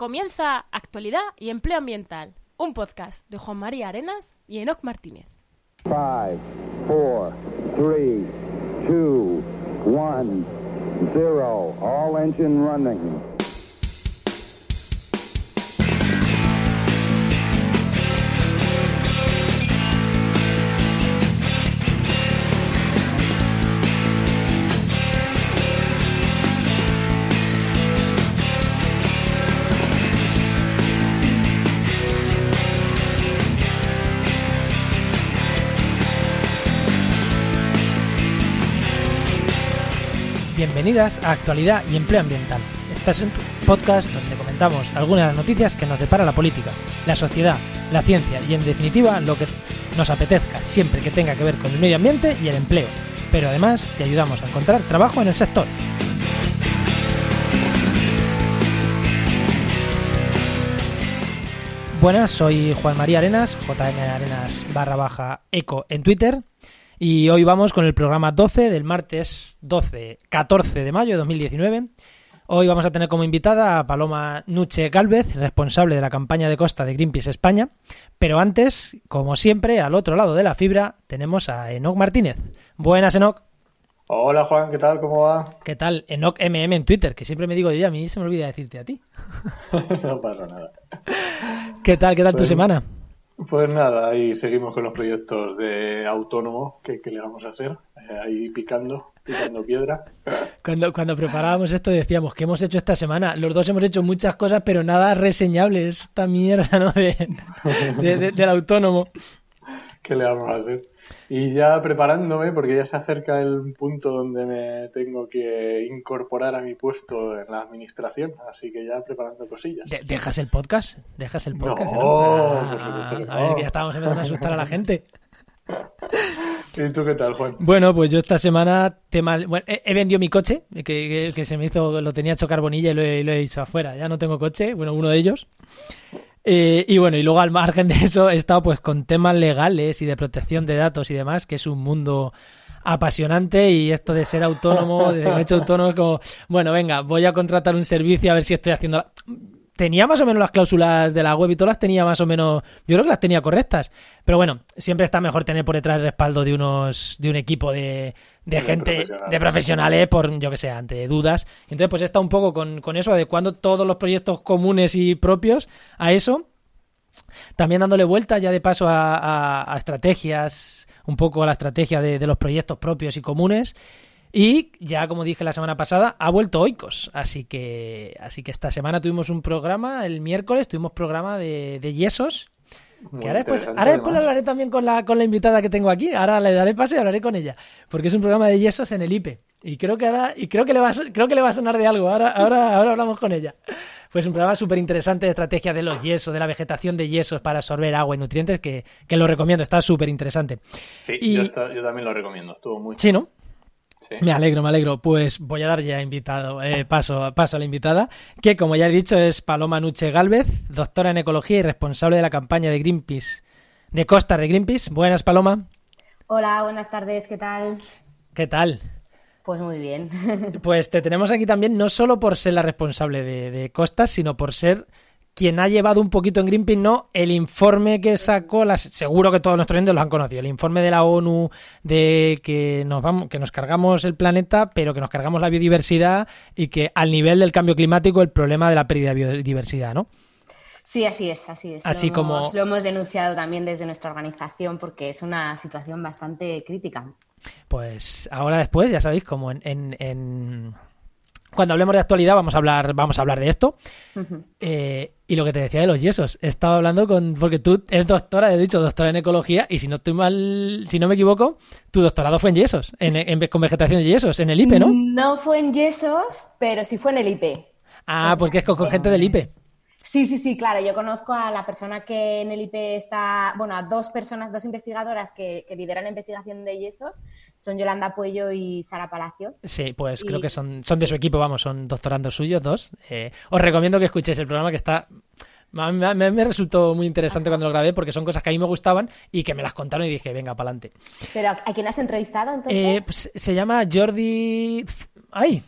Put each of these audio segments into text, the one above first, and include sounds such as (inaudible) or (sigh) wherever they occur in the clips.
Comienza Actualidad y Empleo Ambiental, un podcast de Juan María Arenas y Enoc Martínez. 5, 4, 3, 2, 1, 0. All engine running. Bienvenidas a Actualidad y Empleo Ambiental. Este es un podcast donde comentamos algunas de las noticias que nos depara la política, la sociedad, la ciencia y en definitiva lo que nos apetezca siempre que tenga que ver con el medio ambiente y el empleo. Pero además te ayudamos a encontrar trabajo en el sector. Buenas, soy Juan María Arenas, JM Arenas barra baja eco en Twitter. Y hoy vamos con el programa 12 del martes 12, 14 de mayo de 2019. Hoy vamos a tener como invitada a Paloma Nuche Galvez, responsable de la campaña de costa de Greenpeace España. Pero antes, como siempre, al otro lado de la fibra tenemos a Enoc Martínez. Buenas, Enoc. Hola Juan, ¿qué tal? ¿Cómo va? ¿Qué tal? Enoc MM en Twitter, que siempre me digo yo, a mí se me olvida decirte a ti. (laughs) no pasa nada. ¿Qué tal? ¿Qué tal tu Pues- semana? Pues nada, ahí seguimos con los proyectos de autónomo que, que le vamos a hacer, eh, ahí picando, picando piedra. Cuando, cuando preparábamos esto decíamos, ¿qué hemos hecho esta semana? Los dos hemos hecho muchas cosas, pero nada reseñable. Esta mierda, ¿no? De, de- de- del autónomo. ¿Qué le vamos a hacer? Y ya preparándome, porque ya se acerca el punto donde me tengo que incorporar a mi puesto en la administración, así que ya preparando cosillas. De- ¿Dejas el podcast? ¿Dejas el podcast? No, Ah, por supuesto que A ver, no. ya estábamos empezando a asustar a la gente. (laughs) ¿Y tú qué tal, Juan? Bueno, pues yo esta semana tema, bueno, he, he vendido mi coche, que, que- que se me hizo, lo tenía hecho carbonilla y lo he, lo he dicho afuera. Ya no tengo coche, bueno, uno de ellos. Eh, y bueno, y luego al margen de eso he estado pues con temas legales y de protección de datos y demás, que es un mundo apasionante y esto de ser autónomo, de hecho autónomo, como, bueno, venga, voy a contratar un servicio a ver si estoy haciendo... Tenía más o menos las cláusulas de la web y todas las tenía más o menos, yo creo que las tenía correctas. Pero bueno, siempre está mejor tener por detrás el respaldo de unos, de un equipo de, de gente, profesionales. de profesionales, por, yo que sé, ante dudas. Entonces, pues estado un poco con, con eso, adecuando todos los proyectos comunes y propios a eso. También dándole vuelta ya de paso a, a- a estrategias, un poco a la estrategia de, de los proyectos propios y comunes. Y ya, como dije la semana pasada, ha vuelto Oikos. Así que, así que esta semana tuvimos un programa, el miércoles tuvimos programa de, de yesos. Que ahora después, ahora después hablaré también con la, con la invitada que tengo aquí. Ahora le daré paso y hablaré con ella. Porque es un programa de yesos en el IPE. Y creo que ahora, y creo que le va a, creo que le va a sonar de algo. Ahora, ahora, ahora hablamos con ella. Pues un programa súper interesante de estrategia de los yesos, de la vegetación de yesos para absorber agua y nutrientes, que, que lo recomiendo, está súper interesante. Sí, Y- yo, esta- yo también lo recomiendo, estuvo muy Sí, ¿no? Sí. Me alegro, me alegro. Pues voy a dar ya invitado, eh, paso, paso a la invitada, que como ya he dicho es Paloma Nuche Galvez, doctora en ecología y responsable de la campaña de Greenpeace, de Costa de Greenpeace. Buenas, Paloma. Hola, buenas tardes, ¿qué tal? ¿Qué tal? Pues muy bien. Pues te tenemos aquí también no solo por ser la responsable de, de Costas, sino por ser quien ha llevado un poquito en Greenpeace, ¿no? El informe que sacó, las, seguro que todos nuestros oyentes lo han conocido, el informe de la ONU de que nos vamos, que nos cargamos el planeta, pero que nos cargamos la biodiversidad y que al nivel del cambio climático el problema de la pérdida de biodiversidad, ¿no? Sí, así es, así es. Así lo como- hemos, lo hemos denunciado también desde nuestra organización porque es una situación bastante crítica. Pues ahora después, ya sabéis, como en, en- en- cuando hablemos de actualidad vamos a hablar, vamos a hablar de esto. Eh, y lo que te decía de los yesos, he estado hablando con, porque tú eres doctora, he dicho doctora en ecología, y si no estoy mal, si no me equivoco, tu doctorado fue en yesos, en, en- con vegetación de yesos, en el IPE, ¿no? No fue en Yesos, pero sí fue en el IP. Ah, porque es con, con gente del IPE. Sí, sí, sí, claro. Yo conozco a la persona que en el IP está, bueno, a dos personas, dos investigadoras que, que lideran la investigación de yesos, son Yolanda Puello y Sara Palacio. Sí, pues Y- creo que son, son de su equipo, vamos, son doctorandos suyos, dos. Eh, os recomiendo que escuchéis el programa que está... Me, me- me resultó muy interesante cuando lo grabé porque son cosas que a mí me gustaban y que me las contaron y dije, venga, para adelante. Pero ¿a quién has entrevistado entonces? Eh, pues, se llama Jordi... Ay,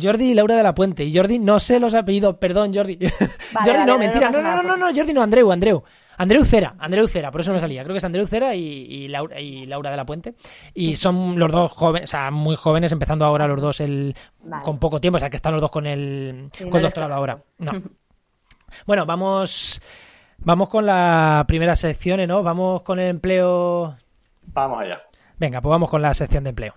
Jordi y Laura de la Puente. Y Jordi, no sé los apellidos, perdón, Jordi. (laughs) Jordi vale, no, no, mentira. no No, no, no, nada, no, no, Jordi no, Andreu, Andreu. Andreu Cera, Andreu Cera, por eso me salía. Creo que es Andreu Cera y, y Laura, y Laura de la Puente. Y son los dos jóvenes, o sea, muy jóvenes, empezando ahora los dos el, Vale. con poco tiempo, o sea, que están los dos con el, Sí, con no el doctorado ahora. No. (laughs) Bueno, vamos, vamos con la primera sección, ¿no? Vamos con el empleo. Vamos allá. Venga, pues vamos con la sección de empleo.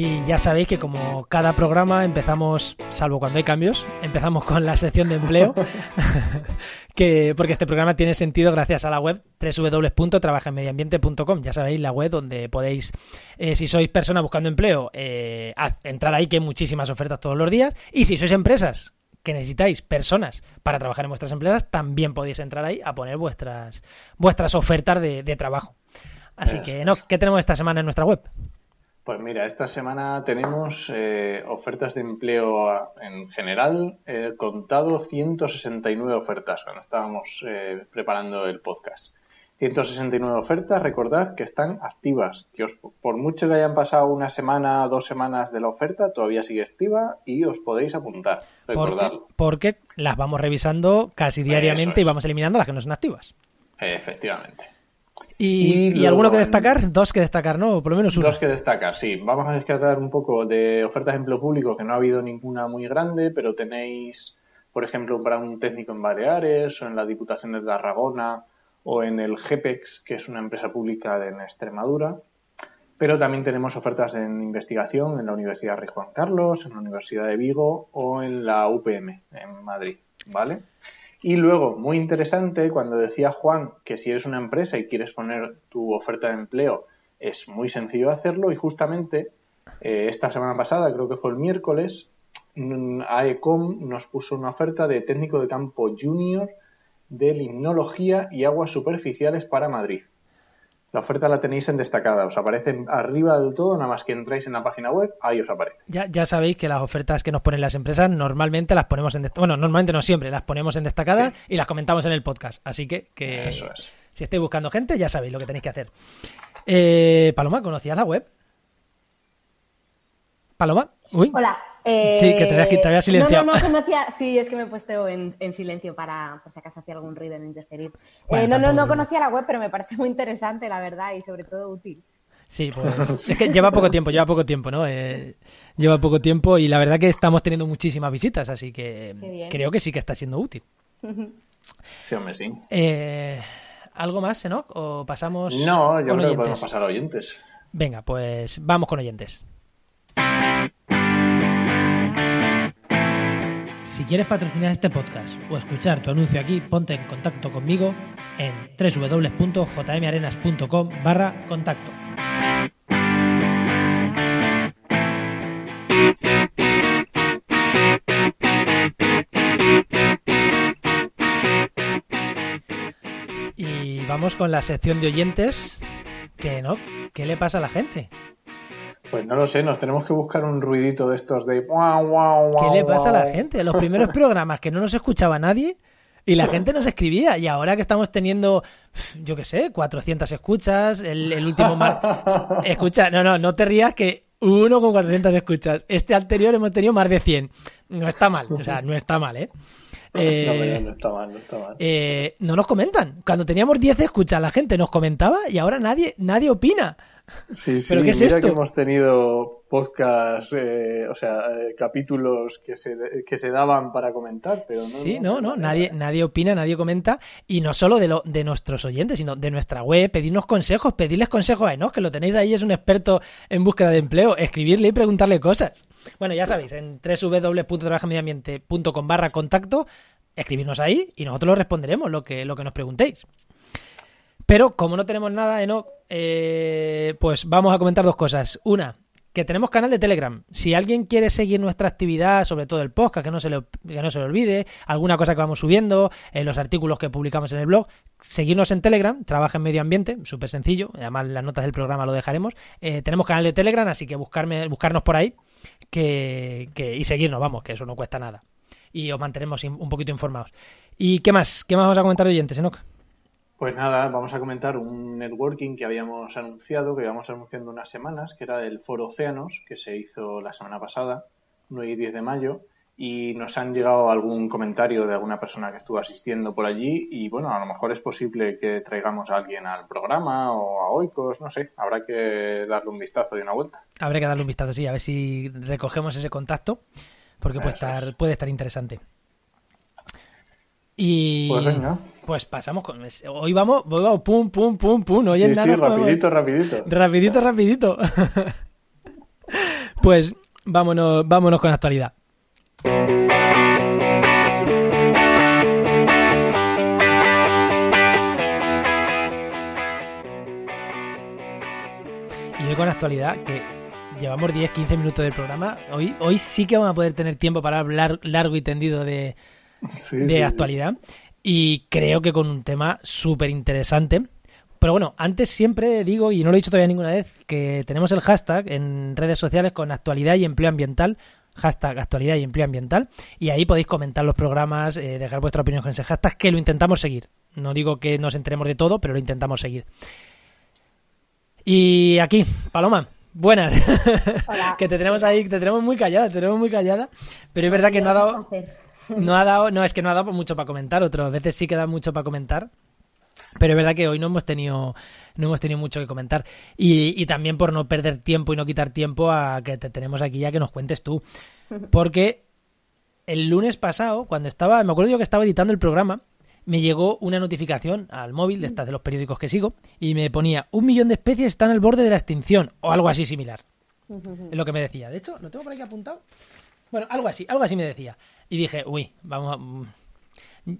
Y ya sabéis que como cada programa empezamos, salvo cuando hay cambios, empezamos con la sección de empleo, (laughs) (laughs) que porque este programa tiene sentido gracias a la web www.trabajaenmedioambiente.com. Ya sabéis, la web donde podéis, eh, si sois personas buscando empleo, eh, haz- entrar ahí que hay muchísimas ofertas todos los días. Y si sois empresas que necesitáis personas para trabajar en vuestras empresas, también podéis entrar ahí a poner vuestras, vuestras ofertas de, de trabajo. Así Eso que, no, ¿qué tenemos esta semana en nuestra web? Pues mira, esta semana tenemos eh, ofertas de empleo a- en general. He contado 169 ofertas cuando estábamos eh, preparando el podcast. 169 ofertas, recordad que están activas, que os, por mucho que hayan pasado una semana, dos semanas de la oferta, todavía sigue activa y os podéis apuntar. Porque, Recordadlo. porque las vamos revisando casi diariamente y vamos eliminando las que no son activas. Efectivamente. Y, Y y luego alguno que destacar, dos que destacar, ¿no? Por lo menos uno. Dos que destacar, sí. Vamos a descartar un poco de ofertas de empleo público, que no ha habido ninguna muy grande, pero tenéis, por ejemplo, para un técnico en Baleares o en la Diputación de Tarragona o en el GEPEX, que es una empresa pública de- en Extremadura. Pero también tenemos ofertas en investigación en la Universidad Rey Juan Carlos, en la Universidad de Vigo o en la UPM, en Madrid, ¿vale? Y luego, muy interesante, cuando decía Juan que si eres una empresa y quieres poner tu oferta de empleo, es muy sencillo hacerlo y justamente eh, esta semana pasada, creo que fue el miércoles, mm, AECOM nos puso una oferta de técnico de campo junior de limnología y aguas superficiales para Madrid. La oferta la tenéis en destacada, os aparece arriba del todo, nada más que entráis en la página web, ahí os aparece. Ya, ya sabéis que las ofertas que nos ponen las empresas normalmente las ponemos en destacada. Bueno, normalmente no siempre, las ponemos en destacada Sí. y las comentamos en el podcast. Así que, que Eso es. si estáis buscando gente, ya sabéis lo que tenéis que hacer. Eh, Paloma, ¿conocías la web? Paloma, uy. Hola. Eh, Sí, que te que te habías silenciado. No, no, no conocía. Sí, es que me he puesto en, en silencio para, por si acaso hacía algún ruido en interferir. Bueno, Eh, no, no, no conocía la web, pero me parece muy interesante, la verdad, y sobre todo útil. Sí, pues (laughs) es que lleva poco tiempo, lleva poco tiempo, ¿no? Eh, lleva poco tiempo y la verdad que estamos teniendo muchísimas visitas, así que creo que sí que está siendo útil. (laughs) Sí, hombre, sí. Eh, ¿Algo más, Enoch? ¿O pasamos No, yo con creo que podemos pasar a oyentes. Venga, pues vamos con oyentes. Si quieres patrocinar este podcast o escuchar tu anuncio aquí, ponte en contacto conmigo en www.jmarenas.com barra contacto. Y vamos con la sección de oyentes. Que no, ¿qué le pasa a la gente? Pues no lo sé, nos tenemos que buscar un ruidito de estos de... guau, guau, ¿Qué le pasa a la gente? Los primeros (laughs) programas que no nos escuchaba nadie y la gente nos escribía. Y ahora que estamos teniendo, yo qué sé, 400 escuchas, el, el último mar... (laughs) Escucha, no, no, no te rías que uno con 400 escuchas. Este anterior hemos tenido más de 100. No está mal, o sea, no está mal, ¿eh? (laughs) No, Eh, hombre, no está mal, no está mal. eh, no nos comentan. Cuando teníamos 10 escuchas, la gente nos comentaba y ahora nadie, nadie opina. Sí, sí, ¿pero qué es mira esto? que hemos tenido podcast, eh, o sea, eh, capítulos que se, que se daban para comentar, pero no. Sí, no, no, nadie, nadie opina, nadie comenta, y no solo de, lo, de nuestros oyentes, sino de nuestra web, pedirnos consejos, pedirles consejos a Enoch, que lo tenéis ahí, es un experto en búsqueda de empleo, escribirle y preguntarle cosas. Bueno, ya sabéis, en www.trabajamediambiente.com barra contacto, escribirnos ahí y nosotros lo responderemos, lo que, lo que nos preguntéis. Pero como no tenemos nada, Enoch, eh, pues vamos a comentar dos cosas. Una, que tenemos canal de Telegram. Si alguien quiere seguir nuestra actividad, sobre todo el podcast, que no se le, que no se le olvide, alguna cosa que vamos subiendo, eh, los artículos que publicamos en el blog, seguirnos en Telegram, trabaja en medio ambiente, súper sencillo, además las notas del programa lo dejaremos. Eh, tenemos canal de Telegram, así que buscarme, buscarnos por ahí que, que- y seguirnos, vamos, que eso no cuesta nada. Y os mantenemos un poquito informados. ¿Y qué más? ¿Qué más vamos a comentar de oyentes, Enoch? Pues nada, vamos a comentar un networking que habíamos anunciado, que íbamos anunciando unas semanas, que era el Foro Océanos, que se hizo la semana pasada, 9 y 10 de mayo, y nos han llegado algún comentario de alguna persona que estuvo asistiendo por allí y bueno, a lo mejor es posible que traigamos a alguien al programa o a Oikos, no sé, habrá que darle un vistazo y una vuelta. Habrá que darle un vistazo, sí, a ver si recogemos ese contacto, porque puede estar, puede estar interesante. Y Pues venga. Pues pasamos con hoy vamos, hoy vamos pum pum pum pum, no Sí, oyen sí, nada, pues, rapidito, rapidito. rapidito, rapidito. (laughs) pues vámonos, vámonos con actualidad. Y hoy con actualidad, que llevamos 10-15 minutos del programa, hoy, hoy sí que vamos a poder tener tiempo para hablar largo y tendido de, Sí, de sí, sí. Y creo que con un tema súper interesante. Pero bueno, antes siempre digo, y no lo he dicho todavía ninguna vez, que tenemos el hashtag en redes sociales con actualidad y empleo ambiental. Hashtag actualidad y empleo ambiental. Y ahí podéis comentar los programas, eh, dejar vuestra opinión con ese hashtag, que lo intentamos seguir. No digo que nos enteremos de todo, pero lo intentamos seguir. Y aquí, Paloma, buenas. Hola. (laughs) que te tenemos ahí, te tenemos muy callada, te tenemos muy callada. Pero es verdad que no ha dado. No ha dado, no, es que no ha dado mucho para comentar, otras veces sí que da mucho para comentar. Pero es verdad que hoy no hemos tenido, no hemos tenido mucho que comentar. Y, y también por no perder tiempo y no quitar tiempo a que te tenemos aquí ya que nos cuentes tú. Porque el lunes pasado, cuando estaba, me acuerdo yo que estaba editando el programa, me llegó una notificación al móvil de estas de los periódicos que sigo y me ponía un millón de especies están al borde de la extinción o algo así similar. Es lo que me decía. De hecho, lo tengo por aquí apuntado. Bueno, algo así, algo así me decía. Y dije, uy, vamos a... mm,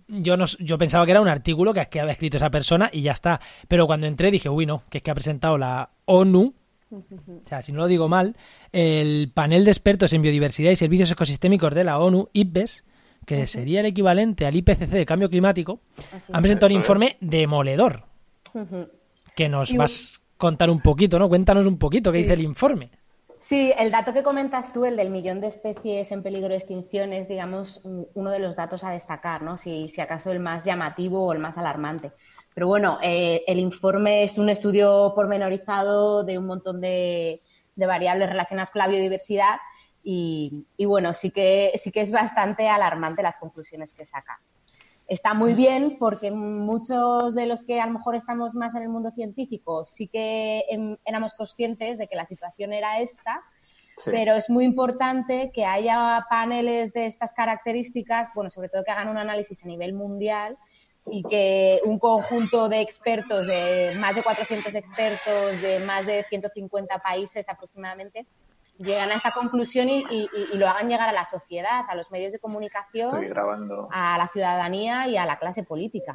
Yo, no, yo pensaba que era un artículo que, que había escrito esa persona y ya está. Pero cuando entré dije, uy, no, que es que ha presentado la ONU, o sea, si no lo digo mal, el panel de expertos en biodiversidad y servicios ecosistémicos de la ONU, IPBES, que sería el equivalente al IPCC de cambio climático, Así han presentado un informe demoledor que nos Y vas a contar un poquito, ¿no? Cuéntanos un poquito qué Sí. dice el informe. Sí, el dato que comentas tú, el del millón de especies en peligro de extinción, es, digamos, un- uno de los datos a destacar, ¿no? Si, si acaso el más llamativo o el más alarmante. Pero bueno, eh, el informe es un estudio pormenorizado de un montón de, de variables relacionadas con la biodiversidad y, y bueno, sí que, sí que es bastante alarmante las conclusiones que saca. Está muy bien porque muchos de los que a lo mejor estamos más en el mundo científico sí que em, éramos conscientes de que la situación era esta, Sí. pero es muy importante que haya paneles de estas características, bueno, sobre todo que hagan un análisis a nivel mundial y que un conjunto de expertos, de más de 400 expertos, de más de 150 países aproximadamente, lleguen a esta conclusión y, y- y lo hagan llegar a la sociedad, a los medios de comunicación, a la ciudadanía y a la clase política.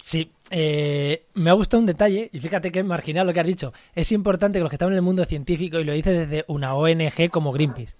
Sí, eh, me ha gustado un detalle, y fíjate que es marginal lo que has dicho. Es importante que los que están en el mundo científico, y lo dice desde una ONG como Greenpeace,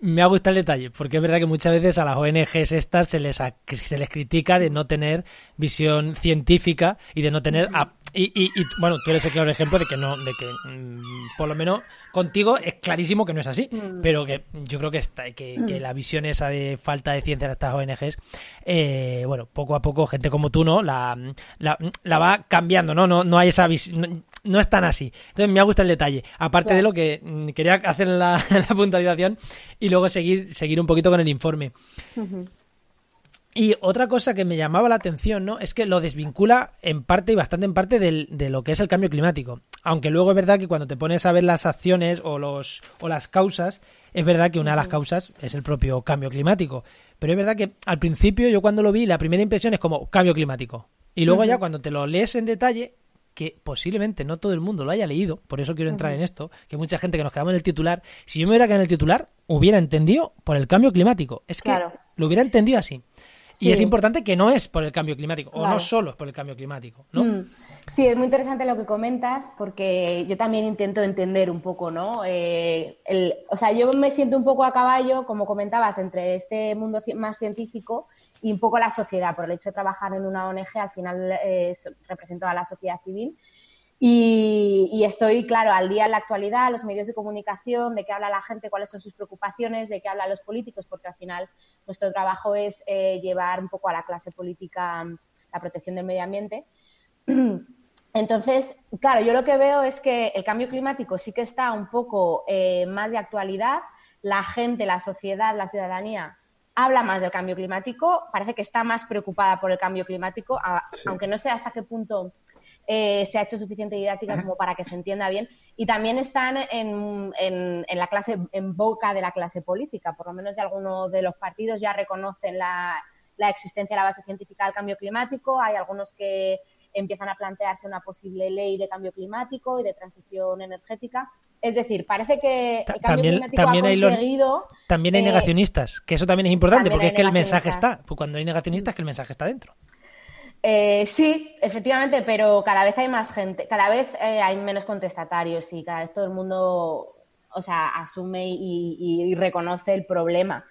me ha gustado el detalle, porque es verdad que muchas veces a las ONGs estas se les, a- se les critica de no tener visión científica y de no tener... a- y, y- y, bueno, tú eres el claro ejemplo de que no, de que mm, por lo menos contigo es clarísimo que no es así, pero que yo creo que, está, que, que la visión esa de falta de ciencia de estas ONGs, eh, bueno, poco a poco gente como tú, ¿no? La, la, la va cambiando, ¿no? No, no hay esa visión, no, es tan así. Entonces me ha gustado el detalle, aparte de lo que mm, quería hacer la, (laughs) la puntualización y luego seguir, seguir un poquito con el informe. Y otra cosa que me llamaba la atención, ¿no? Es que lo desvincula en parte y bastante en parte del- de lo que es el cambio climático. Aunque luego es verdad que cuando te pones a ver las acciones o los o las causas, es verdad que una de las causas es el propio cambio climático. Pero es verdad que al principio yo cuando lo vi, la primera impresión es como cambio climático. Y luego ya cuando te lo lees en detalle, que posiblemente no todo el mundo lo haya leído, por eso quiero entrar en esto, que mucha gente que nos quedamos en el titular, si yo me hubiera quedado en el titular, hubiera entendido por el cambio climático. Es que Claro. lo hubiera entendido así. Y es importante que no es por el cambio climático, o no solo es por el cambio climático, ¿no? Mm. Sí, es muy interesante lo que comentas porque yo también intento entender un poco, ¿no? Eh, el- o sea, yo me siento un poco a caballo, como comentabas, entre este mundo más científico y un poco la sociedad. Por el hecho de trabajar en una ONG, al final eh, represento a la sociedad civil. Y, y estoy, claro, al día en la actualidad, los medios de comunicación, de qué habla la gente, cuáles son sus preocupaciones, de qué hablan los políticos, porque al final nuestro trabajo es eh, llevar un poco a la clase política mm, la protección del medio ambiente. (clears throat) Entonces, claro, yo lo que veo es que el cambio climático sí que está un poco eh, más de actualidad. La gente, la sociedad, la ciudadanía habla más del cambio climático, parece que está más preocupada por el cambio climático, aunque no sé hasta qué punto eh, se ha hecho suficiente didáctica como para que se entienda bien. Y también están en, la clase, en boca de la clase política, por lo menos de algunos de los partidos ya reconocen la, existencia de la base científica del cambio climático. Hay algunos que empiezan a plantearse una posible ley de cambio climático y de transición energética. Es decir, parece que el cambio climático ha conseguido... también hay negacionistas, que eso también es importante, porque es que el mensaje está. Pues cuando hay negacionistas, que el mensaje está dentro. Eh, sí, efectivamente, pero cada vez hay más gente, cada vez eh, hay menos contestatarios y cada vez todo el mundo, o sea, asume y, reconoce el problema.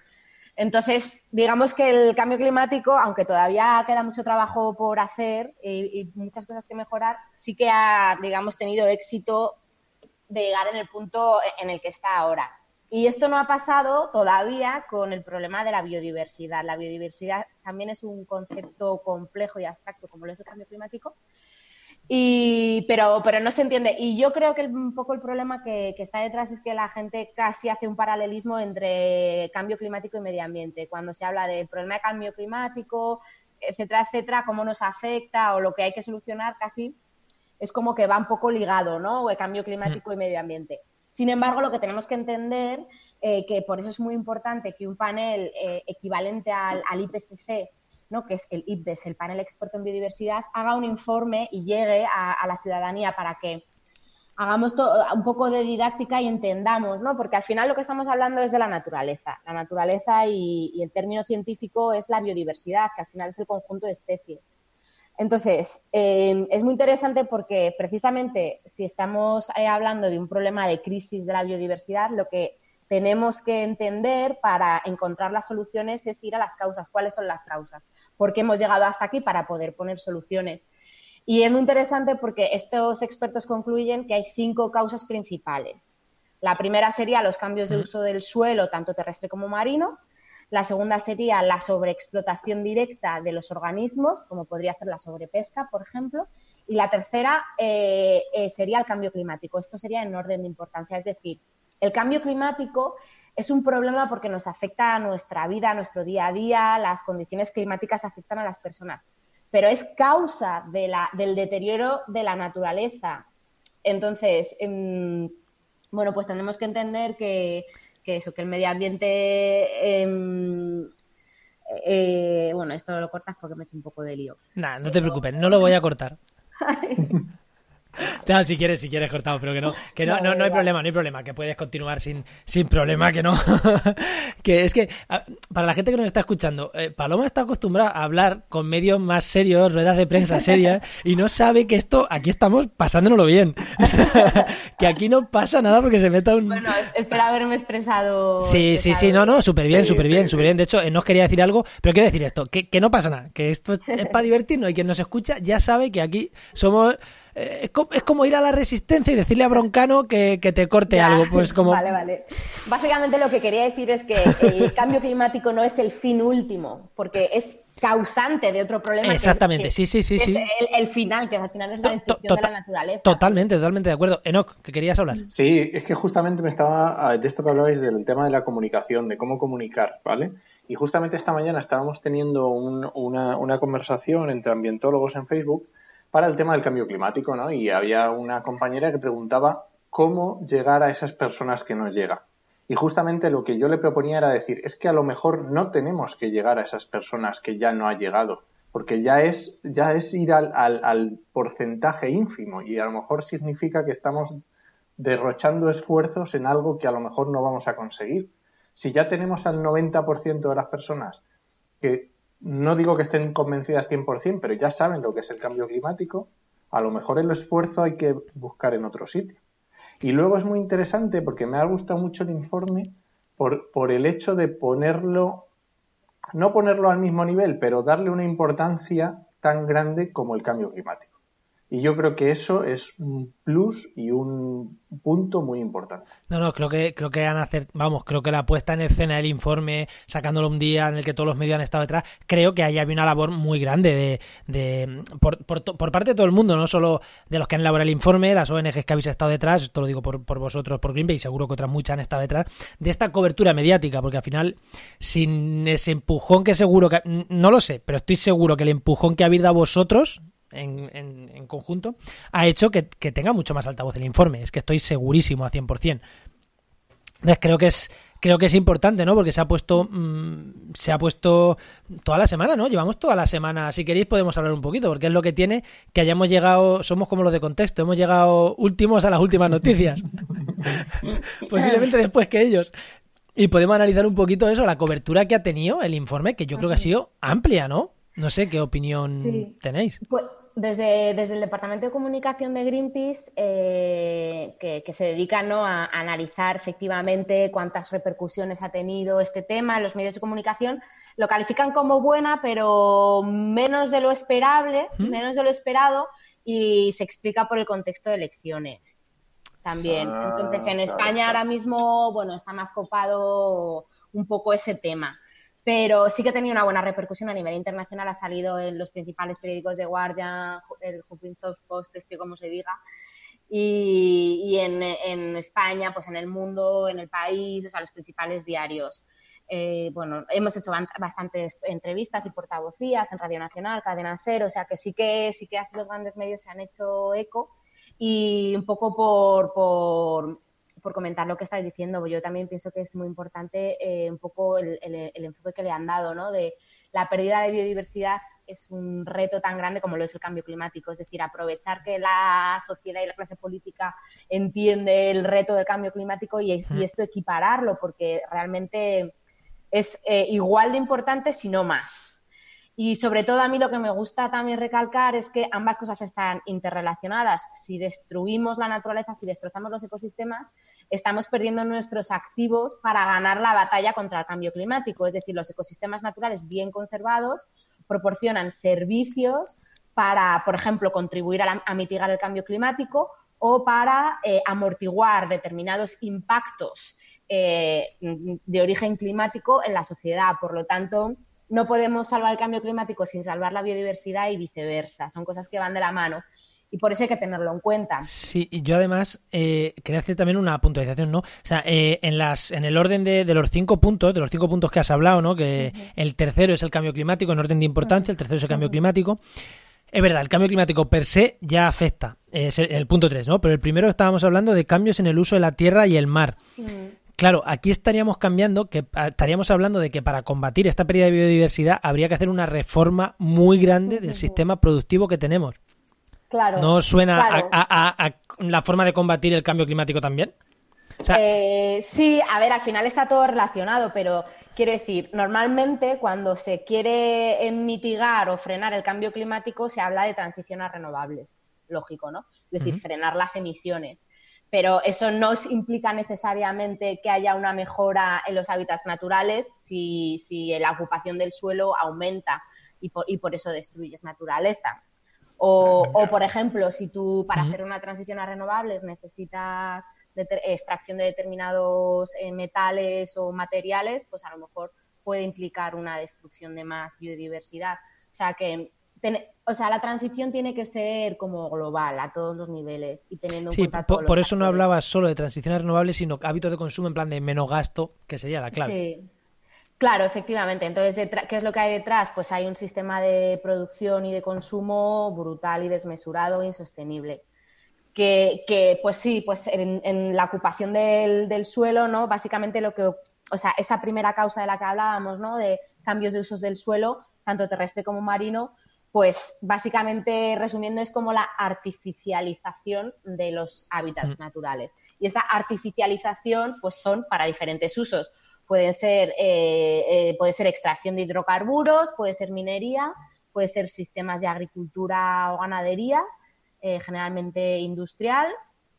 Entonces, digamos que el cambio climático, aunque todavía queda mucho trabajo por hacer y, muchas cosas que mejorar, sí que ha, digamos, tenido éxito de llegar en el punto en el que está ahora. Y esto no ha pasado todavía con el problema de la biodiversidad. La biodiversidad también es un concepto complejo y abstracto, como lo es el cambio climático, y, pero, pero no se entiende. Y yo creo que un poco el problema que, está detrás es que la gente casi hace un paralelismo entre cambio climático y medio ambiente. Cuando se habla del problema de cambio climático, etcétera, etcétera, cómo nos afecta o lo que hay que solucionar, casi es como que va un poco ligado, ¿no? El cambio climático y medio ambiente. Sin embargo, lo que tenemos que entender, eh, que por eso es muy importante que un panel eh, equivalente al, IPCC, ¿no? que es el IPBES, el panel experto en biodiversidad, haga un informe y llegue a, la ciudadanía para que hagamos un poco de didáctica y entendamos, ¿no? Porque al final lo que estamos hablando es de la naturaleza. La naturaleza y, y el término científico es la biodiversidad, que al final es el conjunto de especies. Entonces, em, es muy interesante porque precisamente si estamos eh, hablando de un problema de crisis de la biodiversidad, lo que tenemos que entender para encontrar las soluciones es ir a las causas. ¿Cuáles son las causas? ¿Por qué hemos llegado hasta aquí para poder poner soluciones? Y es muy interesante porque estos expertos concluyen que hay cinco causas principales. La primera sería los cambios de uso del suelo, tanto terrestre como marino. La segunda sería la sobreexplotación directa de los organismos, como podría ser la sobrepesca, por ejemplo. Y la tercera eh, eh, sería el cambio climático. Esto sería en orden de importancia. Es decir, el cambio climático es un problema porque nos afecta a nuestra vida, a nuestro día a día, las condiciones climáticas afectan a las personas, pero es causa del deterioro de la naturaleza. Entonces, em, bueno, pues tenemos que entender que que eso, que el medio ambiente... Em, eh, bueno, esto lo cortas porque me he hecho un poco de lío. Nada, no te preocupes, no lo voy a cortar. (laughs) (laughs) Ya, si quieres, si quieres cortado, pero que no, que no, no, hay problema, no hay problema, que puedes continuar sin, sin problema, que no. (laughs) que es que, para la gente que nos está escuchando, eh, Paloma está acostumbrada a hablar con medios más serios, ruedas de prensa serias, y no sabe que esto, aquí estamos pasándonoslo bien. (laughs) que aquí no pasa nada porque se meta un. Bueno, espero haberme expresado. Sí, sí, sí, no, no, súper bien, súper bien, súper bien. De hecho, eh, no os quería decir algo, pero quiero decir esto, que, que no pasa nada, que esto es, es para divertirnos y quien nos escucha ya sabe que aquí somos eh, es como ir a la resistencia y decirle a Broncano que, te corte algo. Pues como... Vale, vale. Básicamente lo que quería decir es que el cambio climático no es el fin último, porque es causante de otro problema. Exactamente, sí, sí, sí. Es sí. El, final, que al final es la destrucción de la naturaleza. Totalmente, totalmente de acuerdo. Enoch, que querías hablar. Sí, es que justamente me estaba, de esto que hablabais del tema de la comunicación, de cómo comunicar, ¿vale? Y justamente esta mañana estábamos teniendo una, una conversación entre ambientólogos en Facebook para el tema del cambio climático, ¿no? Y había una compañera que preguntaba cómo llegar a esas personas que nos llegan. Y justamente lo que yo le proponía era decir, es que a lo mejor no tenemos que llegar a esas personas que ya no ha llegado, porque ya es, ya es ir al, al porcentaje ínfimo y a lo mejor significa que estamos derrochando esfuerzos en algo que a lo mejor no vamos a conseguir. Si ya tenemos al 90% de las personas que no digo que estén convencidas 100%, pero ya saben lo que es el cambio climático, a lo mejor el esfuerzo hay que buscar en otro sitio. Y luego es muy interesante porque me ha gustado mucho el informe por, por el hecho de ponerlo, no ponerlo al mismo nivel, pero darle una importancia tan grande como el cambio climático. Y yo creo que eso es un plus y un punto muy importante. No, no, creo que creo que van a hacer, vamos, creo que la puesta en escena del informe, sacándolo un día en el que todos los medios han estado detrás, creo que ahí había una labor muy grande de, de por, por, parte de todo el mundo, no solo de los que han elaborado el informe, las ONGs que habéis estado detrás, esto lo digo por, por vosotros, por Greenpeace, y seguro que otras muchas han estado detrás, de esta cobertura mediática, porque al final, sin ese empujón que seguro que, no lo sé, pero estoy seguro que el empujón que habéis dado vosotros, en, en, conjunto, ha hecho que, tenga mucho más altavoz el informe. Es que estoy segurísimo a 100%. Entonces creo que es creo que es importante, ¿no? Porque se ha puesto mm, se ha puesto toda la semana, ¿no? Llevamos toda la semana. Si queréis podemos hablar un poquito, porque es lo que tiene que hayamos llegado, somos como los de contexto, hemos llegado últimos a las últimas noticias. (laughs) Posiblemente después que ellos. Y podemos analizar un poquito eso, la cobertura que ha tenido el informe, que yo creo que ha sido amplia, ¿no? No sé qué opinión tenéis. Pues desde, desde, el Departamento de Comunicación de Greenpeace, eh, que, se dedica ¿no? a, analizar efectivamente cuántas repercusiones ha tenido este tema en los medios de comunicación, lo califican como buena, pero menos de lo esperable, ¿Mm? menos de lo esperado, y se explica por el contexto de elecciones también. Ah, Entonces, en España ahora mismo, bueno, está más copado un poco ese tema pero sí que ha tenido una buena repercusión a nivel internacional, ha salido en los principales periódicos de Guardia, el Huffington Post, este como se diga, y, en, España, pues en el mundo, en el país, o sea, los principales diarios. Eh, bueno, hemos hecho bastantes entrevistas y portavocías en Radio Nacional, Cadena Ser, o sea que sí que sí que así los grandes medios se han hecho eco y un poco por, por por comentar lo que estáis diciendo, yo también pienso que es muy importante eh, un poco el, enfoque que le han dado, ¿no? De la pérdida de biodiversidad es un reto tan grande como lo es el cambio climático, es decir, aprovechar que la sociedad y la clase política entiende el reto del cambio climático y, esto equipararlo, porque realmente es eh, igual de importante, si no más. Y sobre todo a mí lo que me gusta también recalcar es que ambas cosas están interrelacionadas. Si destruimos la naturaleza, si destrozamos los ecosistemas, estamos perdiendo nuestros activos para ganar la batalla contra el cambio climático. Es decir, los ecosistemas naturales bien conservados proporcionan servicios para, por ejemplo, contribuir a, mitigar el cambio climático o para eh, amortiguar determinados impactos eh, de origen climático en la sociedad. Por lo tanto, no podemos salvar el cambio climático sin salvar la biodiversidad y viceversa. Son cosas que van de la mano y por eso hay que tenerlo en cuenta. Sí, y yo además eh, quería hacer también una puntualización, ¿no? O sea, eh, en las en el orden de, los cinco puntos, de los cinco puntos que has hablado, ¿no? Que el tercero es el cambio climático, en orden de importancia, el tercero es el cambio climático. Es verdad, el cambio climático per se ya afecta, es el, punto tres, ¿no? Pero el primero estábamos hablando de cambios en el uso de la tierra y el mar. Claro, aquí estaríamos cambiando, que ah, estaríamos hablando de que para combatir esta pérdida de biodiversidad habría que hacer una reforma muy grande del sistema productivo que tenemos. Claro. ¿No suena A, la forma de combatir el cambio climático también? Eh, sí, a ver, al final está todo relacionado, pero quiero decir, normalmente cuando se quiere mitigar o frenar el cambio climático se habla de transición a renovables, lógico, ¿no? Es decir, frenar las emisiones pero eso no implica necesariamente que haya una mejora en los hábitats naturales si, la ocupación del suelo aumenta y por, eso destruyes naturaleza. O, por ejemplo, si tú para hacer una transición a renovables necesitas extracción de determinados eh, metales o materiales, pues a lo mejor puede implicar una destrucción de más biodiversidad. O sea que o sea, la transición tiene que ser como global a todos los niveles y teniendo en cuenta por, por eso no hablaba solo de transiciones renovables, sino hábitos de consumo en plan de menos gasto, que sería la clave. Sí. Claro, efectivamente. Entonces, ¿qué es lo que hay detrás? Pues hay un sistema de producción y de consumo brutal y desmesurado e insostenible. Que, que pues sí, pues en, la ocupación del, del, suelo, ¿no? Básicamente lo que, o sea, esa primera causa de la que hablábamos, ¿no? De cambios de usos del suelo, tanto terrestre como marino, pues básicamente resumiendo es como la artificialización de los hábitats mm. naturales. Y esa artificialización pues son para diferentes usos. Pueden ser, eh, eh, puede ser extracción de hidrocarburos, puede ser minería, puede ser sistemas de agricultura o ganadería, eh, generalmente industrial,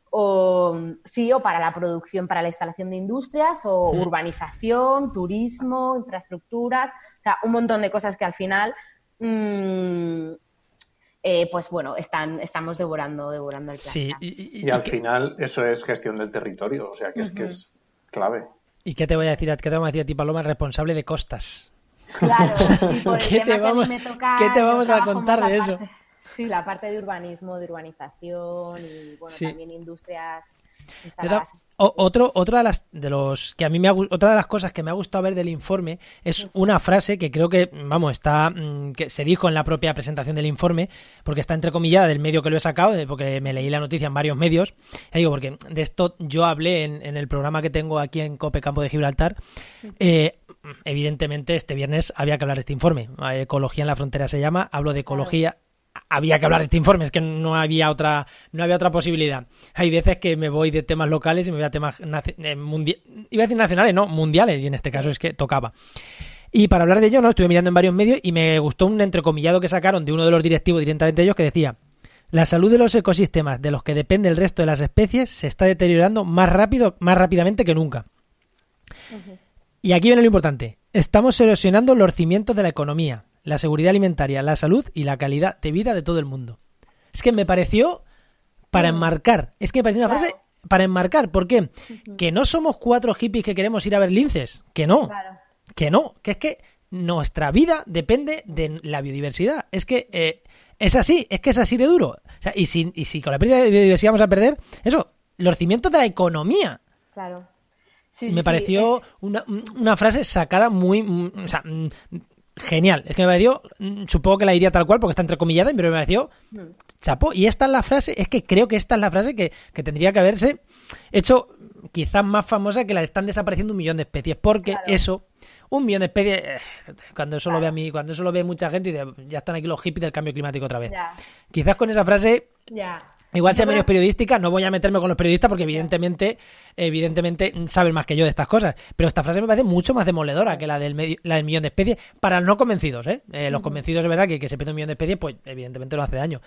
o sí, o para la producción, para la instalación de industrias, o mm. urbanización, turismo, infraestructuras, o sea, un montón de cosas que al final Mm, eh, pues bueno, están, estamos devorando, devorando el planeta. Sí, y, y- Y al final eso es gestión del territorio, o sea que es que es clave. ¿Y qué te voy a decir? a- ¿Qué te vamos a decir a ti, Paloma, responsable de costas? Claro, sí, por (laughs) el ¿Qué tema te que a mí vamos- me toca, qué te vamos a contar de eso? parte- sí, la parte de urbanismo, de urbanización y bueno, Sí. también industrias instaladas. o- otro, otra de las de los que a mí me ha, otra de las cosas que me ha gustado ver del informe es una frase que creo que vamos está mm, que se dijo en la propia presentación del informe porque está entrecomillada del medio que lo he sacado porque me leí la noticia en varios medios. Ya digo porque de esto yo hablé en, en el programa que tengo aquí en Cope Campo de Gibraltar. Eh, evidentemente este viernes había que hablar de este informe. Eh, ecología en la frontera se llama hablo de ecología había que hablar de este informe, es que no había otra, no había otra posibilidad. Hay veces que me voy de temas locales y me voy a temas eh, mundi- iba a decir nacionales, no, mundiales, y en este caso es que tocaba. Y para hablar de ello, no, estuve mirando en varios medios y me gustó un entrecomillado que sacaron de uno de los directivos directamente de ellos que decía la salud de los ecosistemas de los que depende el resto de las especies se está deteriorando más rápido, más rápidamente que nunca. Y aquí viene lo importante. Estamos erosionando los cimientos de la economía, la seguridad alimentaria, la salud y la calidad de vida de todo el mundo. Es que me pareció para enmarcar. Es que me pareció una Claro. frase para enmarcar. ¿Por qué? Que no somos cuatro hippies que queremos ir a ver linces. Que no. Claro. Que no. Que es que nuestra vida depende de la biodiversidad. Es que eh, es así. Es que es así de duro. O sea, y, si, y si con la pérdida de biodiversidad vamos a perder, eso, los cimientos de la economía. Claro. Sí, me sí, pareció es- una, una frase sacada muy. mm, O sea, mm, genial. Es que me pareció. mm, Supongo que la diría tal cual porque está entrecomillada, pero me pareció. Hmm. Chapo. Y esta es la frase. Es que creo que esta es la frase que, que tendría que haberse hecho quizás más famosa que la de están desapareciendo un millón de especies. Porque Claro. eso. Un millón de especies. eh, cuando eso lo ve a mí, cuando eso lo ve mucha gente ya están aquí los hippies del cambio climático otra vez. Ya, Quizás con esa frase ya. Igual sea menos periodística, no voy a meterme con los periodistas porque evidentemente, evidentemente saben más que yo de estas cosas. Pero esta frase me parece mucho más demoledora que la del medio- la del millón de especies para los no convencidos, ¿eh? Eh, los convencidos es verdad que, que se pierde un millón de especies, pues evidentemente no hace daño.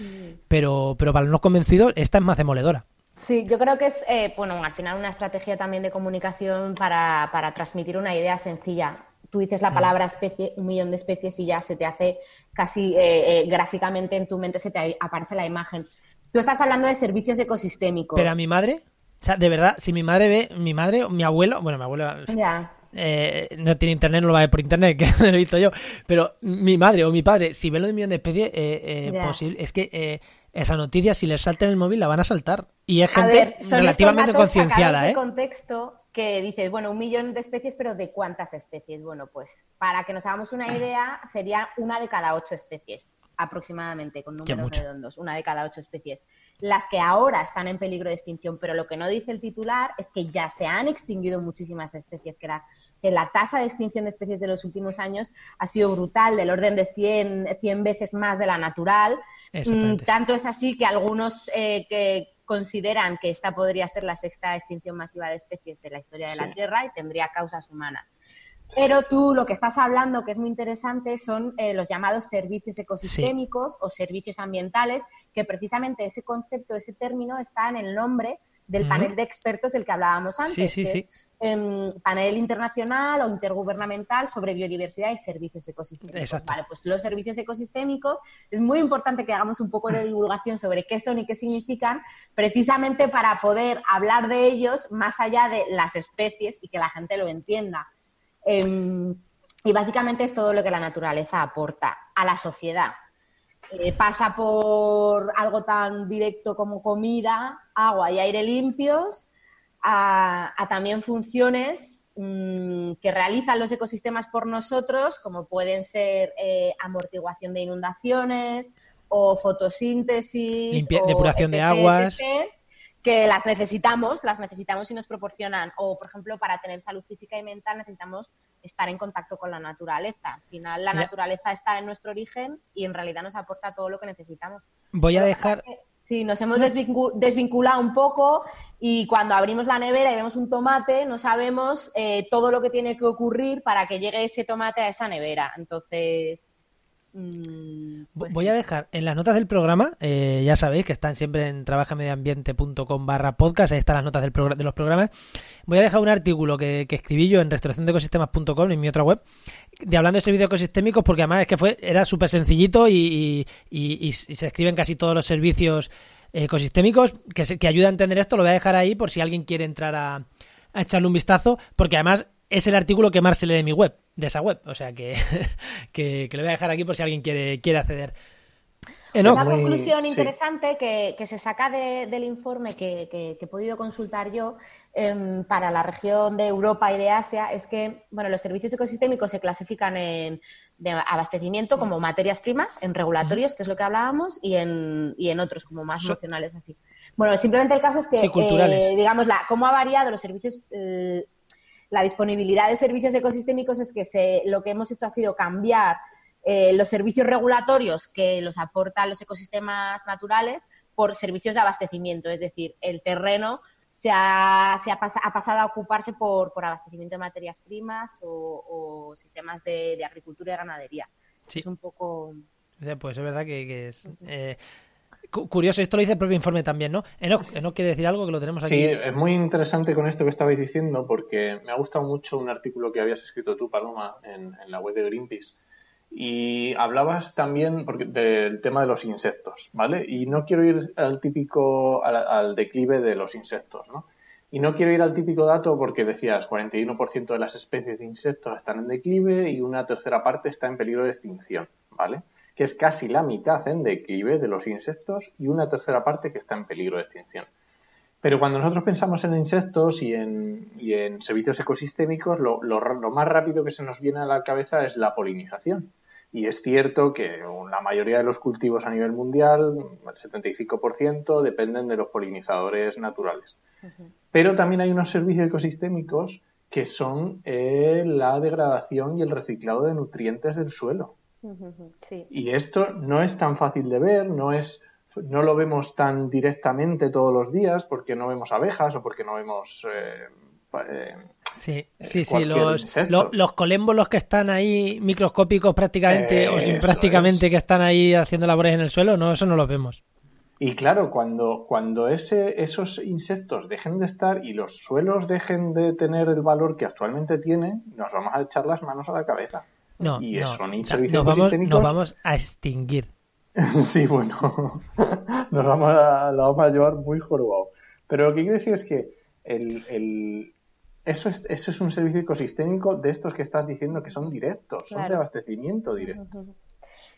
Pero, pero para los no convencidos, esta es más demoledora. Sí, yo creo que es, eh, bueno, al final una estrategia también de comunicación para, para transmitir una idea sencilla. Tú dices Mm. la palabra especie, un millón de especies y ya se te hace casi eh, eh, gráficamente en tu mente se te aparece la imagen. Tú estás hablando de servicios ecosistémicos. Pero a mi madre, o sea, de verdad, si mi madre ve, mi madre, mi abuelo, bueno, mi abuelo Ya. eh, no tiene internet, no lo va a ver por internet, (laughs) que lo he visto yo, pero mi madre o mi padre, si ven lo de un millón de especies, eh, eh, posible, es que eh, esa noticia, si les salta en el móvil, la van a saltar. Y es gente ver, relativamente concienciada, ¿eh? contexto que dices, bueno, un millón de especies, pero ¿de cuántas especies? Bueno, pues para que nos hagamos una idea, sería una de cada ocho especies, aproximadamente, con números redondos, una de cada ocho especies. Las que ahora están en peligro de extinción, pero lo que no dice el titular es que ya se han extinguido muchísimas especies, que, era, que la tasa de extinción de especies de los últimos años ha sido brutal, del orden de 100, 100 veces más de la natural. Mm, tanto es así que algunos eh, que consideran que esta podría ser la sexta extinción masiva de especies de la historia de la. Tierra y tendría causas humanas. Pero tú lo que estás hablando, que es muy interesante, son eh, los llamados servicios ecosistémicos o servicios ambientales, que precisamente ese concepto, ese término está en el nombre del panel de expertos del que hablábamos antes, sí, que sí. es em, panel internacional o intergubernamental sobre biodiversidad y servicios ecosistémicos. Exacto. Vale, pues los servicios ecosistémicos es muy importante que hagamos un poco de divulgación sobre qué son y qué significan, precisamente para poder hablar de ellos más allá de las especies y que la gente lo entienda. Em, y básicamente es todo lo que la naturaleza aporta a la sociedad. Eh, pasa por algo tan directo como comida, agua y aire limpios, a, a también funciones mm, que realizan los ecosistemas por nosotros, como pueden ser eh, amortiguación de inundaciones o fotosíntesis, Limpia- o depuración de aguas. etc, que las necesitamos, las necesitamos y nos proporcionan, o por ejemplo, para tener salud física y mental necesitamos estar en contacto con la naturaleza. Al final, la naturaleza está en nuestro origen y en realidad nos aporta todo lo que necesitamos. Voy a dejar... Sí, nos hemos desvincu- desvinculado un poco y cuando abrimos la nevera y vemos un tomate, no sabemos eh, todo lo que tiene que ocurrir para que llegue ese tomate a esa nevera. Entonces, pues Voy sí. a dejar en las notas del programa, eh, ya sabéis que están siempre en trabajamedioambiente.com barra podcast, ahí están las notas del de los programas. Voy a dejar un artículo que, que escribí yo en restauraciondeecosistemas.com, en mi otra web, de hablando de servicios ecosistémicos, porque además es que fue era súper sencillito y, y- y- y se escriben casi todos los servicios ecosistémicos que, se- que ayuda a entender esto. Lo voy a dejar ahí por si alguien quiere entrar a, a echarle un vistazo, porque además es el artículo que más se lee de mi web, de esa web. O sea que, (laughs) que, que lo voy a dejar aquí por si alguien quiere, quiere acceder. Enoch, Una muy- conclusión sí. interesante que, que se saca de- del informe que, que- que he podido consultar yo em, para la región de Europa y de Asia es que bueno, los servicios ecosistémicos se clasifican en de abastecimiento como materias primas, en regulatorios, que es lo que hablábamos, y en, y en otros como más emocionales así. Bueno, simplemente el caso es que, Sí, eh, digamos, la, cómo ha variado los servicios, eh, la disponibilidad de servicios ecosistémicos es que se, lo que hemos hecho ha sido cambiar eh, los servicios regulatorios que los aportan los ecosistemas naturales por servicios de abastecimiento, es decir, el terreno se ha, se ha, pas- ha pasado a ocuparse por, por abastecimiento de materias primas o, o sistemas de, de agricultura y ganadería. Sí. Es un poco... Pues es verdad que, que es eh, curioso. Esto lo dice el propio informe también, ¿no? Enoch, Enoch quiere decir algo que lo tenemos aquí. Sí, es muy interesante con esto que estabais diciendo porque me ha gustado mucho un artículo que habías escrito tú, Paloma, en, la web de Greenpeace. Y hablabas también porque- del tema de los insectos, ¿vale? Y no quiero ir al típico, al, al declive de los insectos, ¿no? Y no quiero ir al típico dato porque decías 41% de las especies de insectos están en declive y una tercera parte está en peligro de extinción, ¿vale? Que es casi la mitad en declive de los insectos y una tercera parte que está en peligro de extinción. Pero cuando nosotros pensamos en insectos y en, y en servicios ecosistémicos, lo, lo más rápido que se nos viene a la cabeza es la polinización. Y es cierto que la mayoría de los cultivos a nivel mundial, el 75%, dependen de los polinizadores naturales. Pero también hay unos servicios ecosistémicos que son eh, la degradación y el reciclado de nutrientes del suelo. Sí. Y esto no es tan fácil de ver, no es no lo vemos tan directamente todos los días porque no vemos abejas o porque no vemos eh, pa- eh, Sí, sí, sí. Los, los colembos, los que están ahí microscópicos prácticamente, o sin prácticamente es. que están ahí haciendo labores en el suelo, no, eso no los vemos. y claro cuando cuando ese, esos insectos dejen de estar y los suelos dejen de tener el valor que actualmente tienen nos vamos a echar las manos a la cabeza No, y no. son O sea, servicios nos, vamos, ecosistémicos- nos vamos a extinguir. (laughs) Sí, bueno, (laughs) nos vamos a, la vamos a llevar muy jorobado. Pero lo que quiero decir es que el, el- eso, es, eso es un servicio ecosistémico de estos que estás diciendo que son directos, son de abastecimiento directo.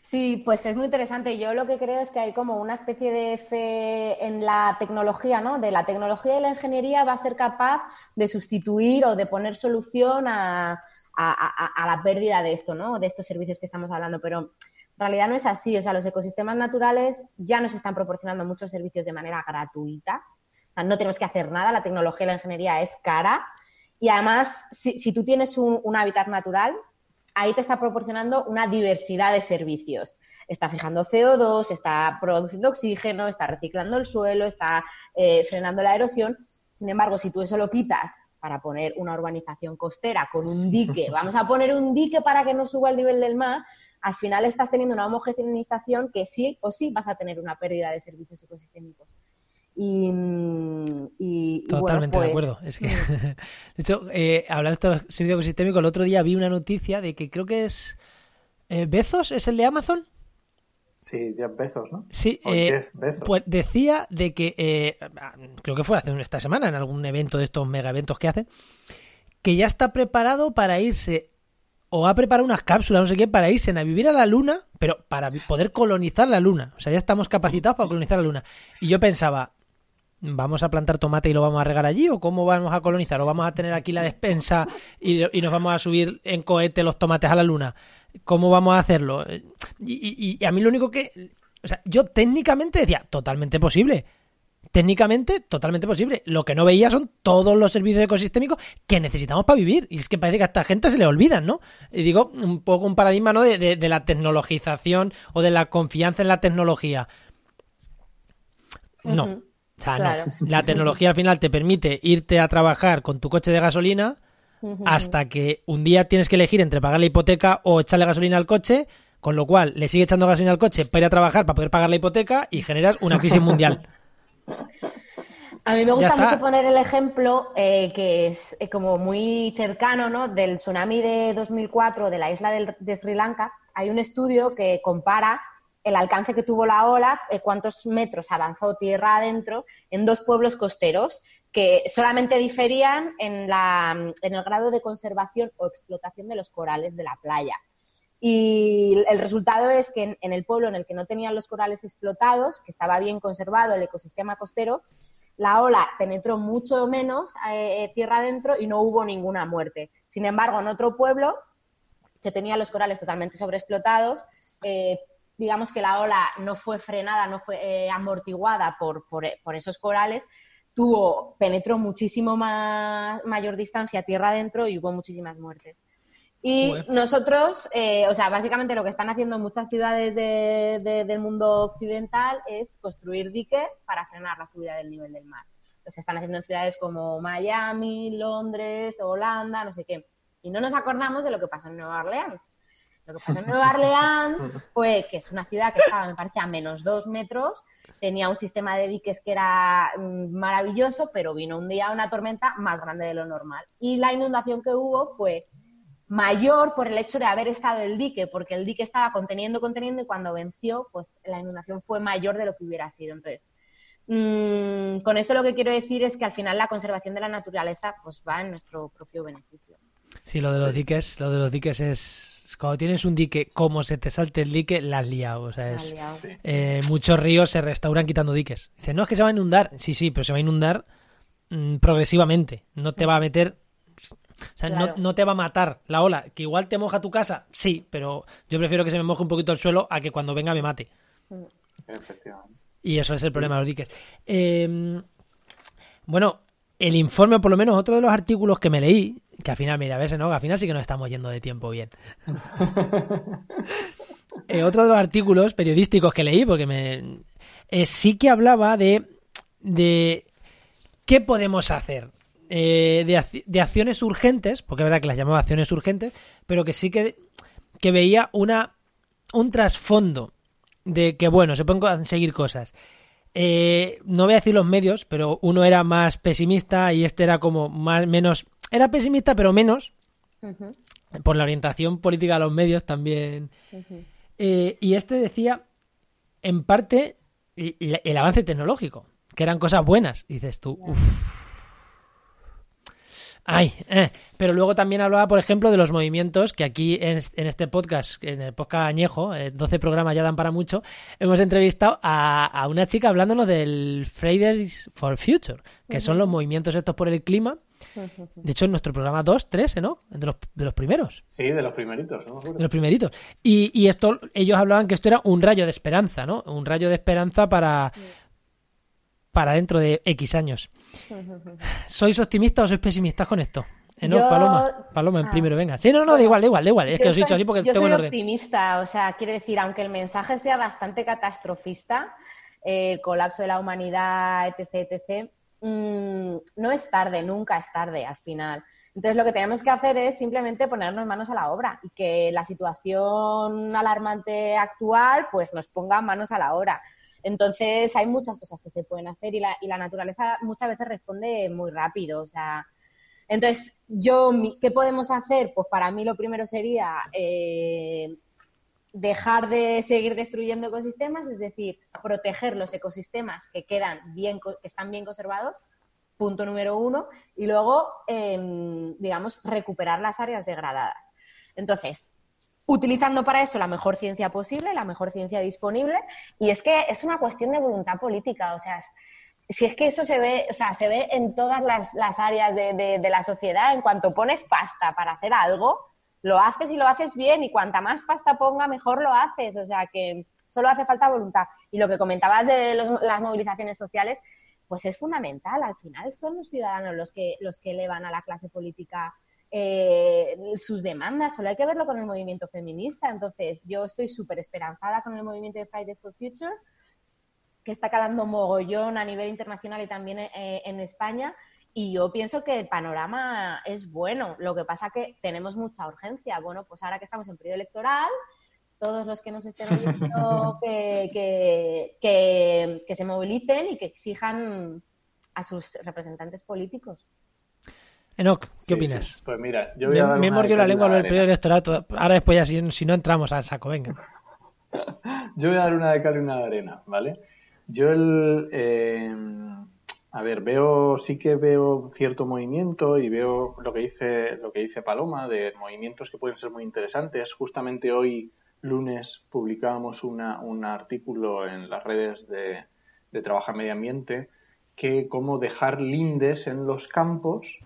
Sí, pues es muy interesante. Yo lo que creo es que hay como una especie de fe en la tecnología, ¿no? De la tecnología y la ingeniería va a ser capaz de sustituir o de poner solución a, a- la pérdida de esto, ¿no? De estos servicios que estamos hablando. Pero en realidad no es así. O sea, los ecosistemas naturales ya nos están proporcionando muchos servicios de manera gratuita. No tenemos que hacer nada. La tecnología y la ingeniería es cara. Y además, si, tú tienes un, un hábitat natural, ahí te está proporcionando una diversidad de servicios. Está fijando CO2, está produciendo oxígeno, está reciclando el suelo, está eh, frenando la erosión. Sin embargo, si tú eso lo quitas para poner una urbanización costera con un dique, (laughs) vamos a poner un dique para que no suba el nivel del mar, al final estás teniendo una homogeneización que sí o sí vas a tener una pérdida de servicios ecosistémicos. Y, mm, y- y bueno, Totalmente de pues, acuerdo. Es que, (laughs) de hecho, eh, hablando de estos servicios ecosistémicos, el otro día vi una noticia de que creo que es eh, Bezos, ¿es el de Amazon? Sí, Jeff Bezos, ¿no? Sí, eh, Jeff Bezos. pues decía de que, eh, creo que fue hace esta semana, en algún evento de estos mega eventos que hacen, que ya está preparado para irse, o ha preparado unas cápsulas, no sé qué, para irse a vivir a la Luna, pero para poder colonizar la Luna. O sea, ya estamos capacitados para colonizar la Luna. Y yo pensaba, ¿vamos a plantar tomate y lo vamos a regar allí? ¿O cómo vamos a colonizar? ¿O vamos a tener aquí la despensa y, y nos vamos a subir en cohete los tomates a la Luna? ¿Cómo vamos a hacerlo? Y, y- y a mí lo único que... O sea, yo técnicamente decía, totalmente posible. Técnicamente, totalmente posible. Lo que no veía son todos los servicios ecosistémicos que necesitamos para vivir. Y es que parece que a esta gente se le olvidan, ¿no? Y digo, un poco un paradigma, ¿no? De, de- la tecnologización o de la confianza en la tecnología. No. O sea, Claro. no. La tecnología al final te permite irte a trabajar con tu coche de gasolina hasta que un día tienes que elegir entre pagar la hipoteca o echarle gasolina al coche Con lo cual, le sigue echando gasolina al coche para ir a trabajar, para poder pagar la hipoteca y generas una crisis (laughs) mundial. A mí me gusta mucho poner el ejemplo eh, que es eh, como muy cercano, ¿no? Del tsunami de 2004 de la isla del- de Sri Lanka. Hay un estudio que compara el alcance que tuvo la ola, eh, cuántos metros avanzó tierra adentro en dos pueblos costeros que solamente diferían en, el grado de conservación o explotación de los corales de la playa. Y el resultado es que en, en el pueblo en el que no tenían los corales explotados, que estaba bien conservado el ecosistema costero, la ola penetró mucho menos eh, tierra adentro y no hubo ninguna muerte. Sin embargo, en otro pueblo que tenía los corales totalmente sobreexplotados, eh, digamos que la ola no fue frenada, no fue eh, amortiguada por, por, por esos corales, tuvo, penetró muchísimo más, mayor distancia tierra adentro y hubo muchísimas muertes. Y Joder. nosotros, eh, o sea, básicamente lo que están haciendo muchas ciudades de- de- del mundo occidental es construir diques para frenar la subida del nivel del mar. Los están haciendo en ciudades como Miami, Londres, Holanda, no sé qué. Y no nos acordamos de lo que pasó en Nueva Orleans. Lo que pasó en Nueva Orleans fue que es una ciudad que estaba, me parece, a menos dos metros, tenía un sistema de diques que era mm, maravilloso, pero vino un día una tormenta más grande de lo normal. Y la inundación que hubo fue mayor por el hecho de haber estado el dique, porque el dique estaba conteniendo, conteniendo y cuando venció, pues la inundación fue mayor de lo que hubiera sido. Entonces, mm, con esto lo que quiero decir es que al final la conservación de la naturaleza pues va en nuestro propio beneficio. Sí, lo de los diques, lo de los diques es... Cuando tienes un dique, como se te salte el dique, la has liado. O sea, es... liado. Eh, muchos ríos se restauran quitando diques. Dicen, no, es que se va a inundar. Sí, sí, pero se va a inundar mm, progresivamente. No te va a meter... O sea, no, no te va a matar la ola. Que igual te moja tu casa, sí, pero yo prefiero que se me moje un poquito el suelo a que cuando venga me mate. Efectivamente. Y eso es el problema de los diques. Eh, bueno, el informe, por lo menos otro de los artículos que me leí, que al final, mira, a veces no, que al final sí que nos estamos yendo de tiempo bien. (laughs) Eh, otro de los artículos periodísticos que leí, porque me eh, sí que hablaba de, de qué podemos hacer. eh, de, de acciones urgentes, porque es verdad que las llamaba acciones urgentes, pero que sí que, que veía una un trasfondo de que, bueno, se pueden conseguir cosas. Eh, no voy a decir los medios, pero uno era más pesimista y este era como más menos. Era pesimista, pero menos. Por la orientación política de los medios también. Eh, y este decía, en parte, el, el avance tecnológico, que eran cosas buenas. Y dices tú, uff. Ay, eh. pero luego también hablaba, por ejemplo, de los movimientos que aquí en, es- en este podcast, en el podcast añejo, eh, 12 programas ya dan para mucho, hemos entrevistado a, a una chica hablándonos del Fridays for Future, que son los movimientos estos por el clima. De hecho, en nuestro programa 2, 3, ¿no? De los, de los primeros Sí, de los primeritos, ¿no? de los primeritos. Y, y esto, ellos hablaban que esto era un rayo de esperanza, ¿no? Un rayo de esperanza para, para dentro de X años. (laughs) ¿Sois optimistas o sois pesimistas con esto? Eh, no, Yo- Paloma, Paloma, en Ah. primero, venga. Sí, no, no, da igual, da igual, da igual. Es que Yo os he dicho soy- así porque yo tengo soy orden. optimista, o sea, quiero decir, aunque el mensaje sea bastante catastrofista, eh, colapso de la humanidad, etc., etc., mm, no es tarde, nunca es tarde al final. Entonces, lo que tenemos que hacer es simplemente ponernos manos a la obra y que la situación alarmante actual, pues nos ponga manos a la obra. Entonces, hay muchas cosas que se pueden hacer y la, naturaleza muchas veces responde muy rápido, o sea, entonces, yo, ¿qué podemos hacer? Pues para mí lo primero sería eh, dejar de seguir destruyendo ecosistemas, es decir, proteger los ecosistemas que quedan bien, que están bien conservados, punto número uno, y luego, em, digamos, recuperar las áreas degradadas. Entonces, utilizando para eso la mejor ciencia posible, la mejor ciencia disponible, y es que es una cuestión de voluntad política, o sea, si es que eso se ve, o sea, se ve en todas las, las áreas de, de- de la sociedad, en cuanto pones pasta para hacer algo, lo haces y lo haces bien, y cuanta más pasta ponga, mejor lo haces, o sea que solo hace falta voluntad. Y lo que comentabas de los- las movilizaciones sociales, pues es fundamental, al final son los ciudadanos los que, los que elevan a la clase política eh, sus demandas, solo hay que verlo con el movimiento feminista, entonces yo estoy súper esperanzada con el movimiento de Fridays for Future, que está calando mogollón a nivel internacional y también eh, en España. Y yo pienso que el panorama es bueno. Lo que pasa que tenemos mucha urgencia. Bueno, pues ahora que estamos en periodo electoral, todos los que nos estén oyendo (laughs) que, que, que, que se movilicen y que exijan a sus representantes políticos. Enoch, ¿qué Sí, opinas? sí. Pues mira, yo voy a Me, dar me mordido la lengua lo del de periodo electoral. Ahora después ya, si, si no entramos al saco, venga. (laughs) Yo voy a dar una de cal y una de arena, ¿vale? Yo el... eh, a ver, veo, sí que veo cierto movimiento y veo lo que dice, lo que dice Paloma de movimientos que pueden ser muy interesantes. Justamente hoy, lunes, publicábamos una, un artículo en las redes de, de Trabaja Medio Ambiente que cómo dejar lindes en los campos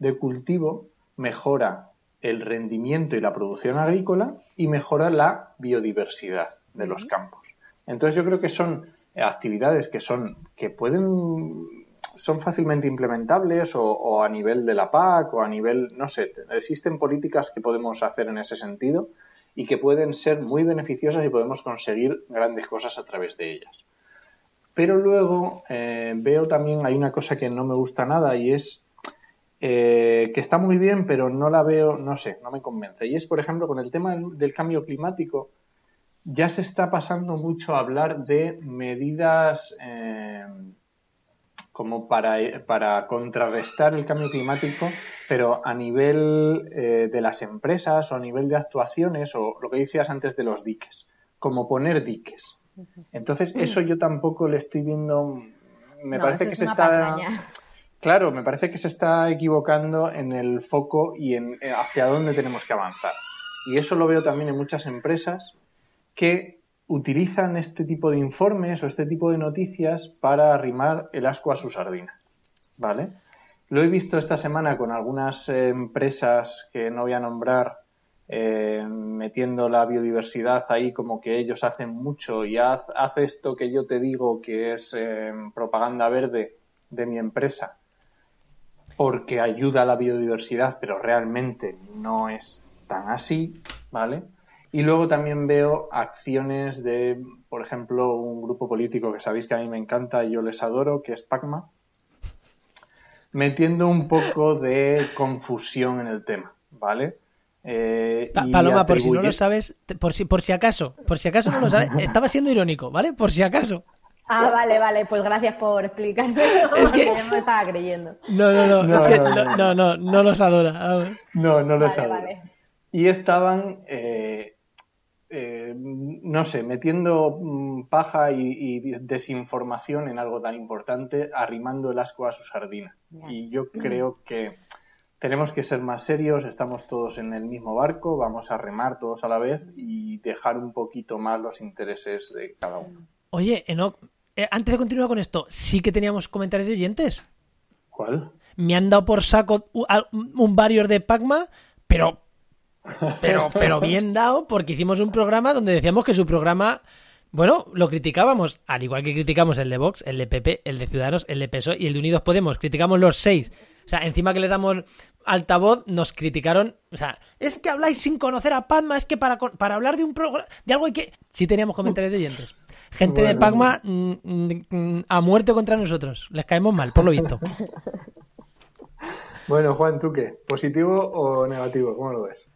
de cultivo mejora el rendimiento y la producción agrícola y mejora la biodiversidad de los campos. Entonces yo creo que son actividades que son que pueden son fácilmente implementables o, o a nivel de la PAC o a nivel no sé existen políticas que podemos hacer en ese sentido y que pueden ser muy beneficiosas y podemos conseguir grandes cosas a través de ellas. Pero luego eh, veo también, hay una cosa que no me gusta nada y es eh, que está muy bien, pero no la veo, no sé, no me convence. Y es, por ejemplo, con el tema del, cambio climático, ya se está pasando mucho a hablar de medidas eh, como para, para contrarrestar el cambio climático, pero a nivel eh, de las empresas o a nivel de actuaciones o lo que decías antes de los diques, como poner diques. Entonces, eso yo tampoco le estoy viendo. Me No, parece que es se está. Claro, me parece que se está equivocando en el foco y en eh, hacia dónde tenemos que avanzar. Y eso lo veo también en muchas empresas que utilizan este tipo de informes o este tipo de noticias para arrimar el asco a su sardina. ¿Vale? Lo he visto esta semana con algunas eh, empresas que no voy a nombrar eh, metiendo la biodiversidad ahí como que ellos hacen mucho y haz, esto que yo te digo que es propaganda verde de mi empresa porque ayuda a la biodiversidad, pero realmente no es tan así, ¿vale? Y luego también veo acciones de, por ejemplo, un grupo político que sabéis que a mí me encanta y yo les adoro, que es PACMA, metiendo un poco de confusión en el tema, ¿vale? Eh, Pa- Paloma, por si no lo sabes, por si, por si acaso, por si acaso no lo sabes, estaba siendo irónico, ¿vale? Por si acaso. Ah, vale, vale, pues gracias por explicarme. (laughs) Es que- porque yo no me estaba creyendo. No, no, no, No, es que no, no, no. no, no, no los adora. No, no lo Vale, sabía. vale. Y estaban, eh, eh, no sé, metiendo mm, paja y, y desinformación en algo tan importante, arrimando el asco a su sardina. Y yo creo que tenemos que ser más serios, estamos todos en el mismo barco, vamos a remar todos a la vez y dejar un poquito más los intereses de cada uno. Oye, Enoch, eh, antes de continuar con esto, sí que teníamos comentarios de oyentes. ¿Cuál? Me han dado por saco u- a- un barrier de Pacma, pero, pero, (laughs) pero bien dado, porque hicimos un programa donde decíamos que su programa, bueno, lo criticábamos, al igual que criticamos el de Vox, el de PP, el de Ciudadanos, el de PSOE y el de Unidos Podemos. Criticamos los seis. O sea, encima que le damos altavoz, nos criticaron. O sea, es que habláis sin conocer a Pacma, es que para, para hablar de un programa, de algo hay que. Sí teníamos comentarios de oyentes. Gente de. Pacma mm, mm, a muerte contra nosotros. Les caemos mal, por lo visto. (laughs) Bueno, Juan, ¿tú qué? ¿Positivo o negativo? ¿Cómo lo ves?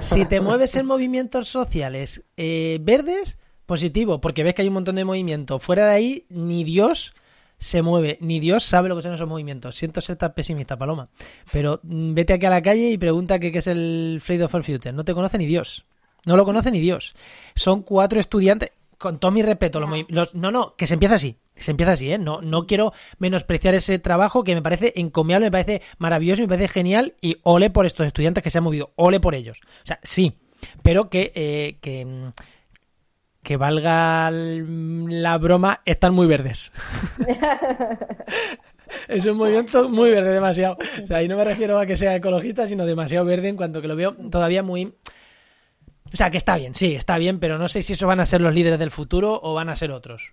Si te mueves en movimientos sociales eh, verdes, positivo, porque ves que hay un montón de movimiento. Fuera de ahí, ni Dios se mueve, ni Dios sabe lo que son esos movimientos. Siento ser tan pesimista, Paloma. Pero mm, vete aquí a la calle y pregunta qué es el Friday for Future. No te conoce ni Dios. No lo conoce ni Dios. Son cuatro estudiantes. Con todo mi respeto, los movi- los- no, no, que se empieza así. Se empieza así, ¿eh? No, no quiero menospreciar ese trabajo que me parece encomiable, me parece maravilloso, me parece genial y ole por estos estudiantes que se han movido, ole por ellos. O sea, sí, pero que, eh, que, mm, que valga la broma, están muy verdes. (laughs) es un movimiento muy verde, demasiado. O sea, y no me refiero a que sea ecologista, sino demasiado verde en cuanto que lo veo todavía muy... O sea, que está bien, sí, está bien, pero no sé si esos van a ser los líderes del futuro o van a ser otros.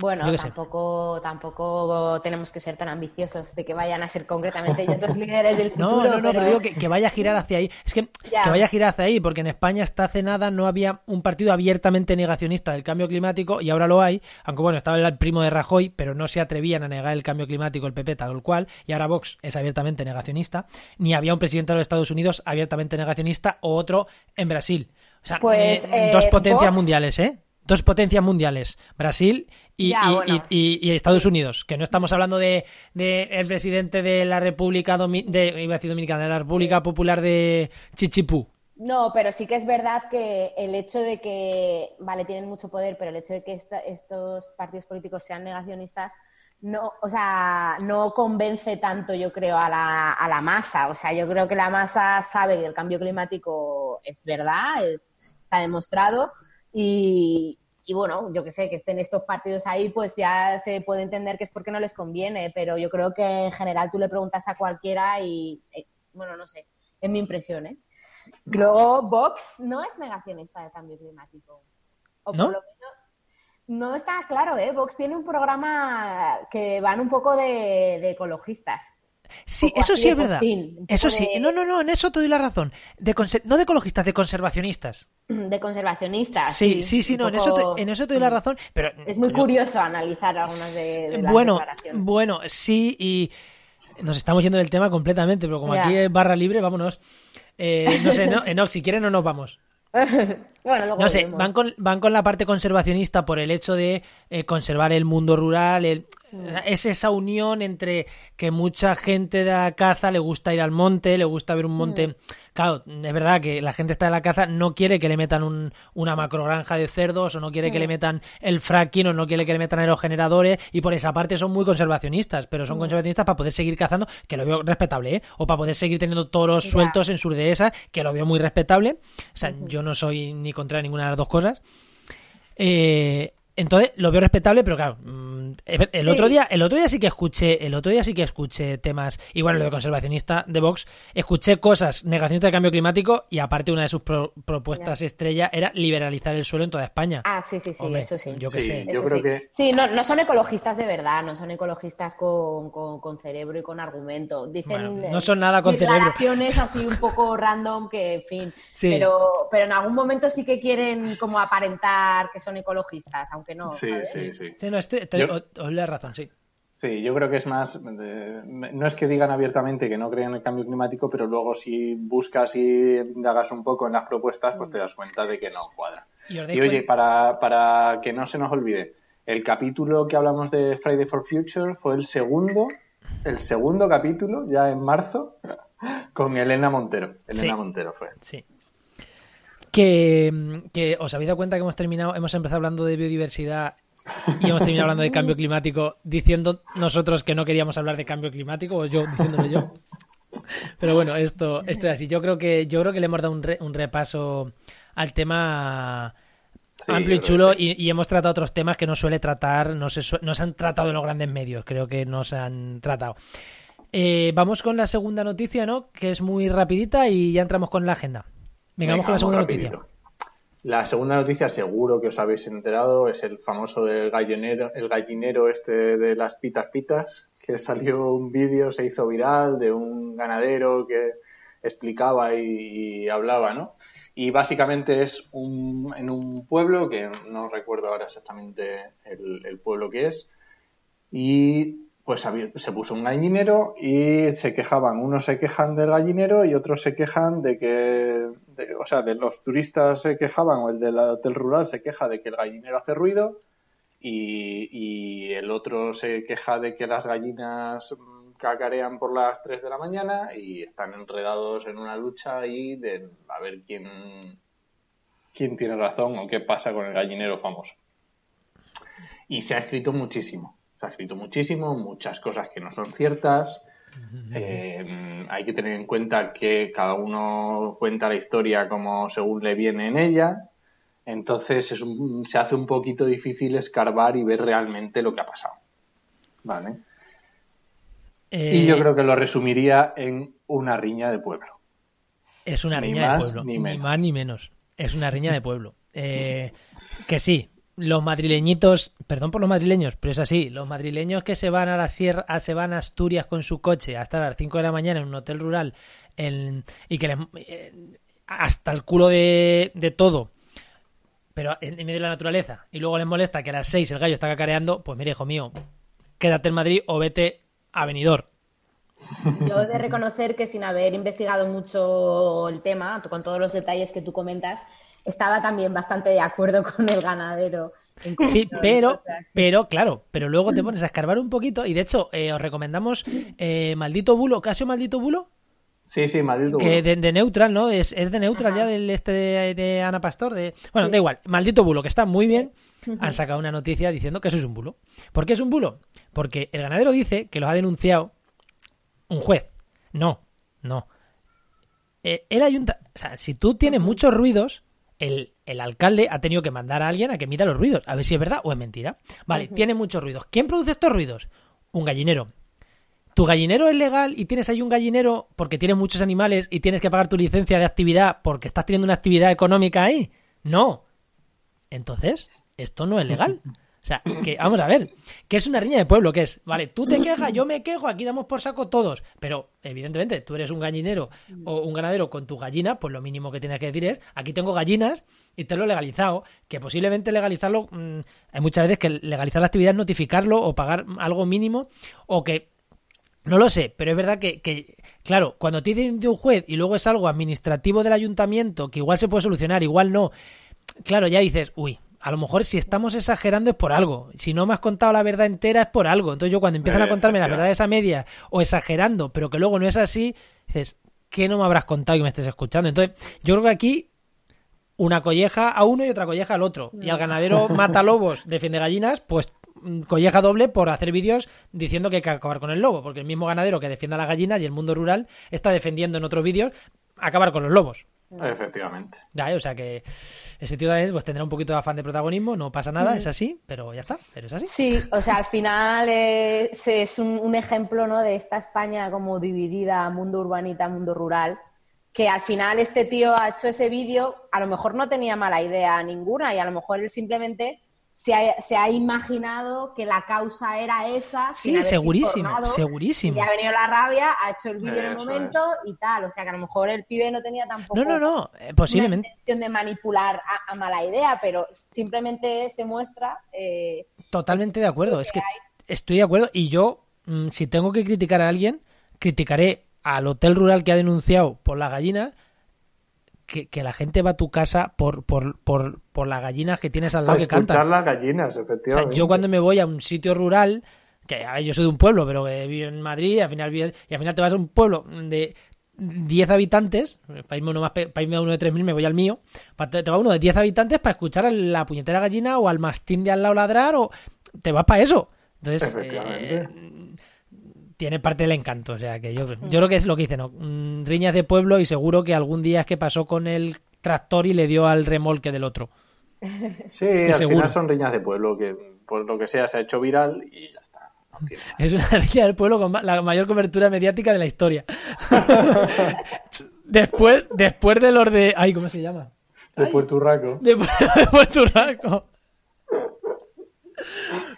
Bueno, sé. tampoco, tampoco tenemos que ser tan ambiciosos de que vayan a ser concretamente ellos los líderes del (laughs) futuro. No, no, no, pero digo que, que vaya a girar hacia ahí. Es que, Ya. que vaya a girar hacia ahí, porque en España hasta hace nada no había un partido abiertamente negacionista del cambio climático y ahora lo hay, aunque bueno, estaba el primo de Rajoy, pero no se atrevían a negar el cambio climático el PP tal cual, y ahora Vox es abiertamente negacionista, ni había un presidente de los Estados Unidos abiertamente negacionista o otro en Brasil. O sea, Pues, eh, eh, dos potencias Vox- mundiales, ¿eh? Dos potencias mundiales, Brasil y, Ya, y- bueno. y- y- Estados Unidos, que no estamos hablando de, de el presidente de la República de, iba a decir Dominicana, de la República Popular de Chichipú. No, pero sí que es verdad que el hecho de que, vale, tienen mucho poder, pero el hecho de que esta- estos partidos políticos sean negacionistas, no, o sea, no convence tanto, yo creo, a la, a la masa. O sea, yo creo que la masa sabe que el cambio climático es verdad, es, está demostrado, y, y bueno, yo que sé, que estén estos partidos ahí, pues ya se puede entender que es porque no les conviene, pero yo creo que en general tú le preguntas a cualquiera y, eh, bueno, no sé, es mi impresión, ¿eh? Luego, Vox no es negacionista del cambio climático. O ¿No? por lo menos no está claro, ¿eh? Vox tiene un programa que van un poco de, de ecologistas. Sí, eso sí es verdad. postín, Eso sí, no, no, no, en eso te doy la razón. De conser- no de ecologistas, de conservacionistas. De conservacionistas. Sí, sí, sí, no, en eso, te, en eso te doy la razón. Pero Es muy curioso analizar algunas de, de las bueno, declaraciones. bueno, sí, y nos estamos yendo del tema completamente, pero como aquí es barra libre, vámonos. Eh, no sé, no, Enoch, si quieren no nos vamos. (laughs) bueno, luego No sé, van con, van con la parte conservacionista por el hecho de eh, conservar el mundo rural. el- Mm. es esa unión entre que mucha gente de la caza le gusta ir al monte, le gusta ver un monte. Mm. Claro, es verdad que la gente está de la caza, no quiere que le metan un- una macrogranja de cerdos, o no quiere que Mm. le metan el fracking, o no quiere que le metan aerogeneradores, y por esa parte son muy conservacionistas, pero Mm. son conservacionistas para poder seguir cazando, que lo veo respetable, ¿eh? O para poder seguir teniendo toros Ya. sueltos en sus dehesas, que lo veo muy respetable. O sea, yo no soy ni contra ninguna de las dos cosas. Eh, entonces lo veo respetable, pero claro, mm, el Sí. otro día, el otro día sí que escuché, el otro día sí que escuché temas, y bueno, lo de conservacionista de Vox, escuché cosas negacionistas de cambio climático y aparte una de sus pro- propuestas estrella era liberalizar el suelo en toda España. Ah, sí, sí, sí, Hombre, eso sí. yo Sí, sé. yo Eso creo sí. que Sí, no, no son ecologistas de verdad, no son ecologistas con, con- con cerebro y con argumento. Dicen Bueno, eh, no son nada con cerebro. declaraciones así un poco random que, en fin. Sí. Pero, pero en algún momento sí que quieren como aparentar que son ecologistas, aunque no. sí, ¿sabes? sí, sí. Sí, no, estoy, te- Yo- os- os razón, sí. Sí, yo creo que es más, de- no es que digan abiertamente que no creen en el cambio climático, pero luego si buscas y indagas un poco en las propuestas, pues te das cuenta de que no cuadra. Y oye, para, para que no se nos olvide, el capítulo que hablamos de Friday for Future fue el segundo, el segundo capítulo, ya en marzo, (laughs) con Elena Montero. Elena Sí. Montero fue. Sí. Que, que os habéis dado cuenta que hemos terminado, hemos empezado hablando de biodiversidad y hemos terminado hablando de cambio climático, diciendo nosotros que no queríamos hablar de cambio climático, o yo diciéndolo yo. Pero bueno, esto, esto es así. Yo creo que, yo creo que le hemos dado un, re- un repaso al tema Sí, amplio y chulo sí. y, y hemos tratado otros temas que no suele tratar, no se, no se han tratado en los grandes medios, creo que no se han tratado. Eh, vamos con la segunda noticia, ¿no? Que es muy rapidita y ya entramos con la agenda. Venga, vamos con la segunda rapidito. noticia. La segunda noticia, seguro que os habéis enterado, es el famoso del gallinero, el gallinero este de las pitas pitas, que salió un vídeo, se hizo viral de un ganadero que explicaba y, y hablaba, ¿no? Y básicamente es un, en un pueblo, que no recuerdo ahora exactamente el, el pueblo que es, y pues se puso un gallinero y se quejaban, unos se quejan del gallinero y otros se quejan de que, o sea, de los turistas se quejaban o el del hotel rural se queja de que el gallinero hace ruido y, el otro se queja de que las gallinas cacarean por las 3 de la mañana y están enredados en una lucha ahí de a ver quién, quién tiene razón o qué pasa con el gallinero famoso. Y se ha escrito muchísimo. Se ha escrito muchísimo, muchas cosas que no son ciertas. Eh, hay que tener en cuenta que cada uno cuenta la historia como según le viene en ella. Entonces es un- se hace un poquito difícil escarbar y ver realmente lo que ha pasado. ¿Vale? Eh, Y yo creo que lo resumiría en una riña de pueblo. es una ni riña más de pueblo, ni más ni menos. Es una riña de pueblo. Eh, que sí, los madrileñitos, perdón por los madrileños, pero es así, los madrileños que se van a la sierra, se van a Asturias con su coche hasta las 5 de la mañana en un hotel rural en- y que les, eh, hasta el culo de, de todo, pero en, en medio de la naturaleza, y luego les molesta que a las 6 el gallo está cacareando, pues mire, hijo mío, quédate en Madrid o vete a Benidorm. Yo he de reconocer que sin haber investigado mucho el tema, con todos los detalles que tú comentas, estaba también bastante de acuerdo (laughs) con el ganadero. en Sí, pero, que- pero, claro, pero luego te pones a escarbar un poquito y de hecho eh, os recomendamos eh, Maldito Bulo, Casio Maldito Bulo, Sí, sí, maldito. que bulo. de, de Neutral, ¿no? Es, es de Neutral ya del este de, de Ana Pastor. De... Bueno, da igual, Maldito Bulo, que está muy bien. Han sacado una noticia diciendo que eso es un bulo. ¿Por qué es un bulo? Porque el ganadero dice que los ha denunciado un juez. No, no. Eh, el ayunta... O sea, si tú tienes muchos ruidos, el, el alcalde ha tenido que mandar a alguien a que mida los ruidos, a ver si es verdad o es mentira. Vale, tiene muchos ruidos. ¿Quién produce estos ruidos? Un gallinero. ¿Tu gallinero es legal y tienes ahí un gallinero porque tienes muchos animales y tienes que pagar tu licencia de actividad porque estás teniendo una actividad económica ahí? No. Entonces, esto no es legal. (laughs) O sea, que vamos a ver, que es una riña de pueblo, que es, vale, tú te quejas, yo me quejo, aquí damos por saco todos, pero evidentemente tú eres un gallinero o un ganadero con tu gallina, pues lo mínimo que tienes que decir es, aquí tengo gallinas y te lo he legalizado, que posiblemente legalizarlo, mm, hay muchas veces que legalizar la actividad es notificarlo o pagar algo mínimo o que no lo sé, pero es verdad que, que, claro, cuando te dicen de un juez y luego es algo administrativo del ayuntamiento, que igual se puede solucionar, igual no, claro, ya dices, uy, a lo mejor si estamos exagerando es por algo. Si no me has contado la verdad entera es por algo. Entonces yo cuando empiezan a contarme la verdad esa media o exagerando, pero que luego no es así, dices, ¿qué no me habrás contado y me estés escuchando? Entonces yo creo que aquí una colleja a uno y otra colleja al otro. Y al ganadero (laughs) mata lobos, defiende gallinas, pues mm, colleja doble por hacer vídeos diciendo que hay que acabar con el lobo, porque el mismo ganadero que defiende a las gallinas y el mundo rural está defendiendo en otros vídeos acabar con los lobos. Efectivamente. Ya, ¿eh? o sea que ese tío también pues, tendrá un poquito de afán de protagonismo, no pasa nada, es así, pero ya está, pero es así. Sí, o sea, al final se- es un, un ejemplo ¿no? de esta España como dividida, mundo urbanita, mundo rural, que al final este tío ha hecho ese vídeo, a lo mejor no tenía mala idea ninguna y a lo mejor él simplemente se ha, se ha imaginado que la causa era esa. Sí, segurísimo, segurísimo. Le ha venido la rabia, ha hecho el vídeo en el momento y tal, o sea que a lo mejor el pibe no tenía tampoco No, no, no, eh, una posiblemente. intención de manipular a, a mala idea, pero simplemente se muestra... eh, Totalmente de acuerdo, es que estoy de acuerdo y yo, mm, si tengo que criticar a alguien, criticaré al hotel rural que ha denunciado por las gallinas, que, que la gente va a tu casa por, por, por, por las gallinas que tienes al lado que cantan. escuchar las gallinas, O sea, efectivamente. yo cuando me voy a un sitio rural, que a ver, yo soy de un pueblo, pero que vivo en Madrid, y al final, y al final te vas a un pueblo de 10 habitantes, para irme, uno más, para irme a uno de 3.000 me voy al mío, te te va uno de 10 habitantes para escuchar a la puñetera gallina o al mastín de al lado ladrar, o te vas para eso. Entonces, Efectivamente. eh, tiene parte del encanto, o sea, que yo, yo creo que es lo que dice, ¿no? Mm, Riñas de pueblo y seguro que algún día es que pasó con el tractor y le dio al remolque del otro. (laughs) Sí, que al seguro. final son riñas de pueblo que por lo que sea se ha hecho viral y ya está. No. (laughs) Es una (laughs) riña del pueblo con la mayor cobertura mediática de la historia. después, después de los de. Ay, ¿cómo se llama? De Puerto. Después de Puerto Rico.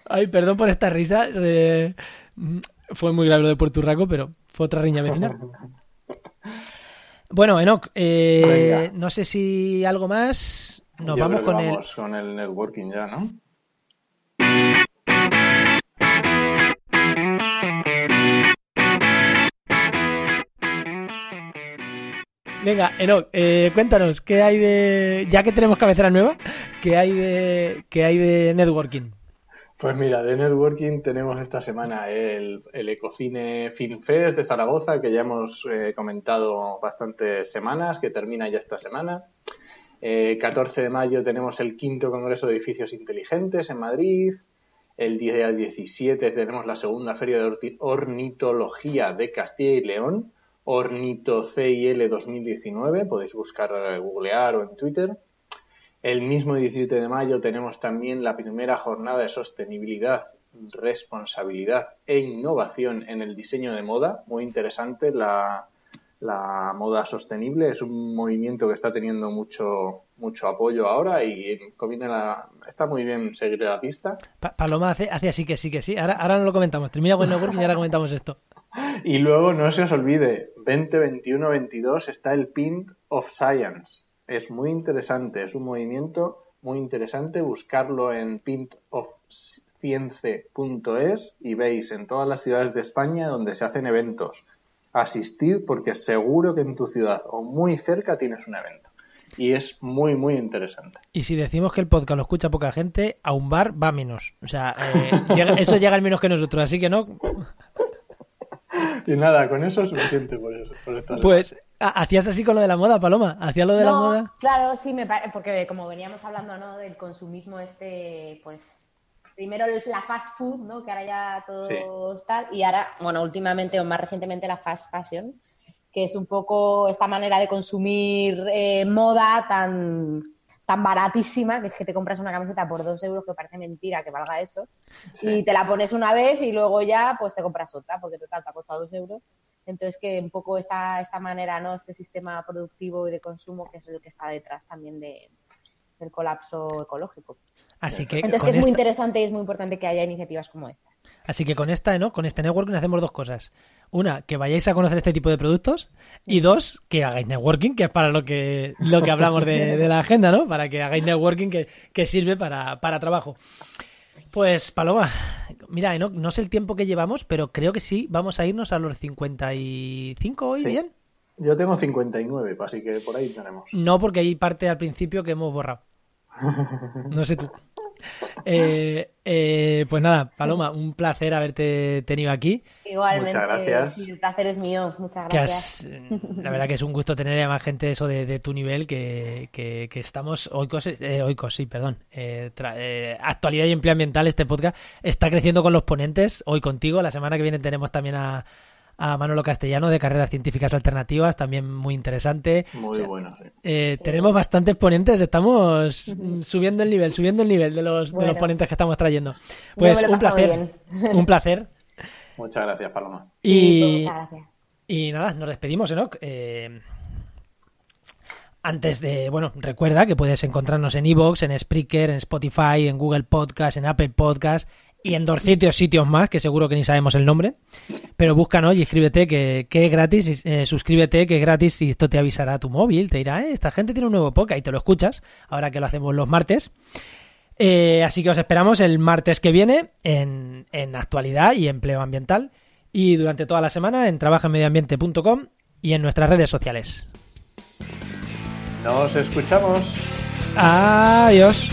Ay, perdón por esta risa. eh, fue muy grave lo de Puerto Rico, pero fue otra riña vecina. Bueno, Enoch, eh, no sé si algo más. Nos Yo vamos creo que con el. vamos con el networking ya, ¿no? Venga, Enoch, eh, cuéntanos, ¿qué hay de. Ya que tenemos cabecera nueva, ¿qué hay de, qué hay de networking? Pues mira, de networking tenemos esta semana el, el Ecocine Film Fest de Zaragoza, que ya hemos eh, comentado bastantes semanas, que termina ya esta semana. Eh, 14 de mayo tenemos el quinto Congreso de Edificios Inteligentes en Madrid. El día 17 tenemos la segunda Feria de Ornitología de Castilla y León, Ornito CIL 2019. Podéis buscar, eh, googlear o en Twitter. El mismo 17 de mayo tenemos también la primera jornada de sostenibilidad, responsabilidad e innovación en el diseño de moda. Muy interesante la, la moda sostenible. Es un movimiento que está teniendo mucho, mucho apoyo ahora y la, está muy bien seguir la pista. Pa- Paloma hace, hace así que sí, que sí. Ahora, ahora no lo comentamos. Termina con el networking y ahora comentamos esto. (laughs) Y luego no se os olvide, 20, 21, 22 está el Pint of Science. Es muy interesante, es un movimiento muy interesante. Buscarlo en pintofcience.es y veis en todas las ciudades de España donde se hacen eventos. Asistid porque seguro que en tu ciudad o muy cerca tienes un evento. Y es muy, muy interesante. Y si decimos que el podcast lo escucha poca gente, a un bar va menos. O sea, eh, llega- eso llega al menos que nosotros. Así que no. (laughs) Y nada, con eso es suficiente por eso. por Pues hacías así con lo de la moda, Paloma. Hacías lo de la No, moda. Claro, sí, me pare- porque como veníamos hablando ¿no? del consumismo este, pues primero la fast food, ¿no? que ahora ya todo tal, y ahora, bueno, últimamente o más recientemente la fast fashion, que es un poco esta manera de consumir eh, moda tan, tan baratísima, que es que te compras una camiseta por dos euros, que parece mentira que valga eso, Sí. y te la pones una vez y luego ya pues te compras otra, porque total te ha costado dos euros. Entonces que un poco esta, esta manera, ¿no? Este sistema productivo y de consumo que es el que está detrás también de, del colapso ecológico. Así que, Entonces que es muy interesante y es muy importante que haya iniciativas como esta. así que con esta, ¿no? Con este networking hacemos dos cosas. Una, que vayáis a conocer este tipo de productos. Y dos, que hagáis networking, que es para lo que, lo que hablamos de, de la agenda, ¿no? Para que hagáis networking que, que sirve para, para trabajo. Pues, Paloma, mira, no, no sé el tiempo que llevamos, pero creo que sí, vamos a irnos a los 55 hoy, Sí. ¿bien? Yo tengo 59, así que por ahí tenemos. No, porque hay parte al principio que hemos borrado. No sé tú. (laughs) (laughs) Eh, eh, pues nada, Paloma, un placer haberte tenido aquí. Igualmente, Muchas gracias. sí, el placer es mío. Muchas Que gracias. has- la verdad (laughs) que es un gusto tener a más gente eso de, de tu nivel que, que, que estamos oicos, eh, oicos, sí, perdón. Eh, tra- eh, actualidad y empleo ambiental, este podcast está creciendo con los ponentes. Hoy contigo, la semana que viene tenemos también a, a Manolo Castellano de Carreras Científicas Alternativas, también muy interesante. Muy bueno, sí. Eh, tenemos bastantes ponentes, estamos subiendo el nivel, subiendo el nivel de los, de los Bueno. ponentes que estamos trayendo. Pues un placer, (laughs) un placer. Muchas gracias, Paloma. Sí, Y, muchas gracias. y nada, nos despedimos, Enoch. Eh, antes de, bueno, recuerda que puedes encontrarnos en Evox, en Spreaker, en Spotify, en Google Podcast, en Apple Podcast y en dos sitios, sitios más, que seguro que ni sabemos el nombre. Pero búscanos y escríbete que, que es gratis, eh, suscríbete que es gratis y esto te avisará a tu móvil, te dirá, eh, esta gente tiene un nuevo podcast y te lo escuchas, ahora que lo hacemos los martes. Eh, así que os esperamos el martes que viene en, en actualidad y empleo ambiental y durante toda la semana en trabajaenmedioambiente.com y en nuestras redes sociales. Nos escuchamos. Adiós.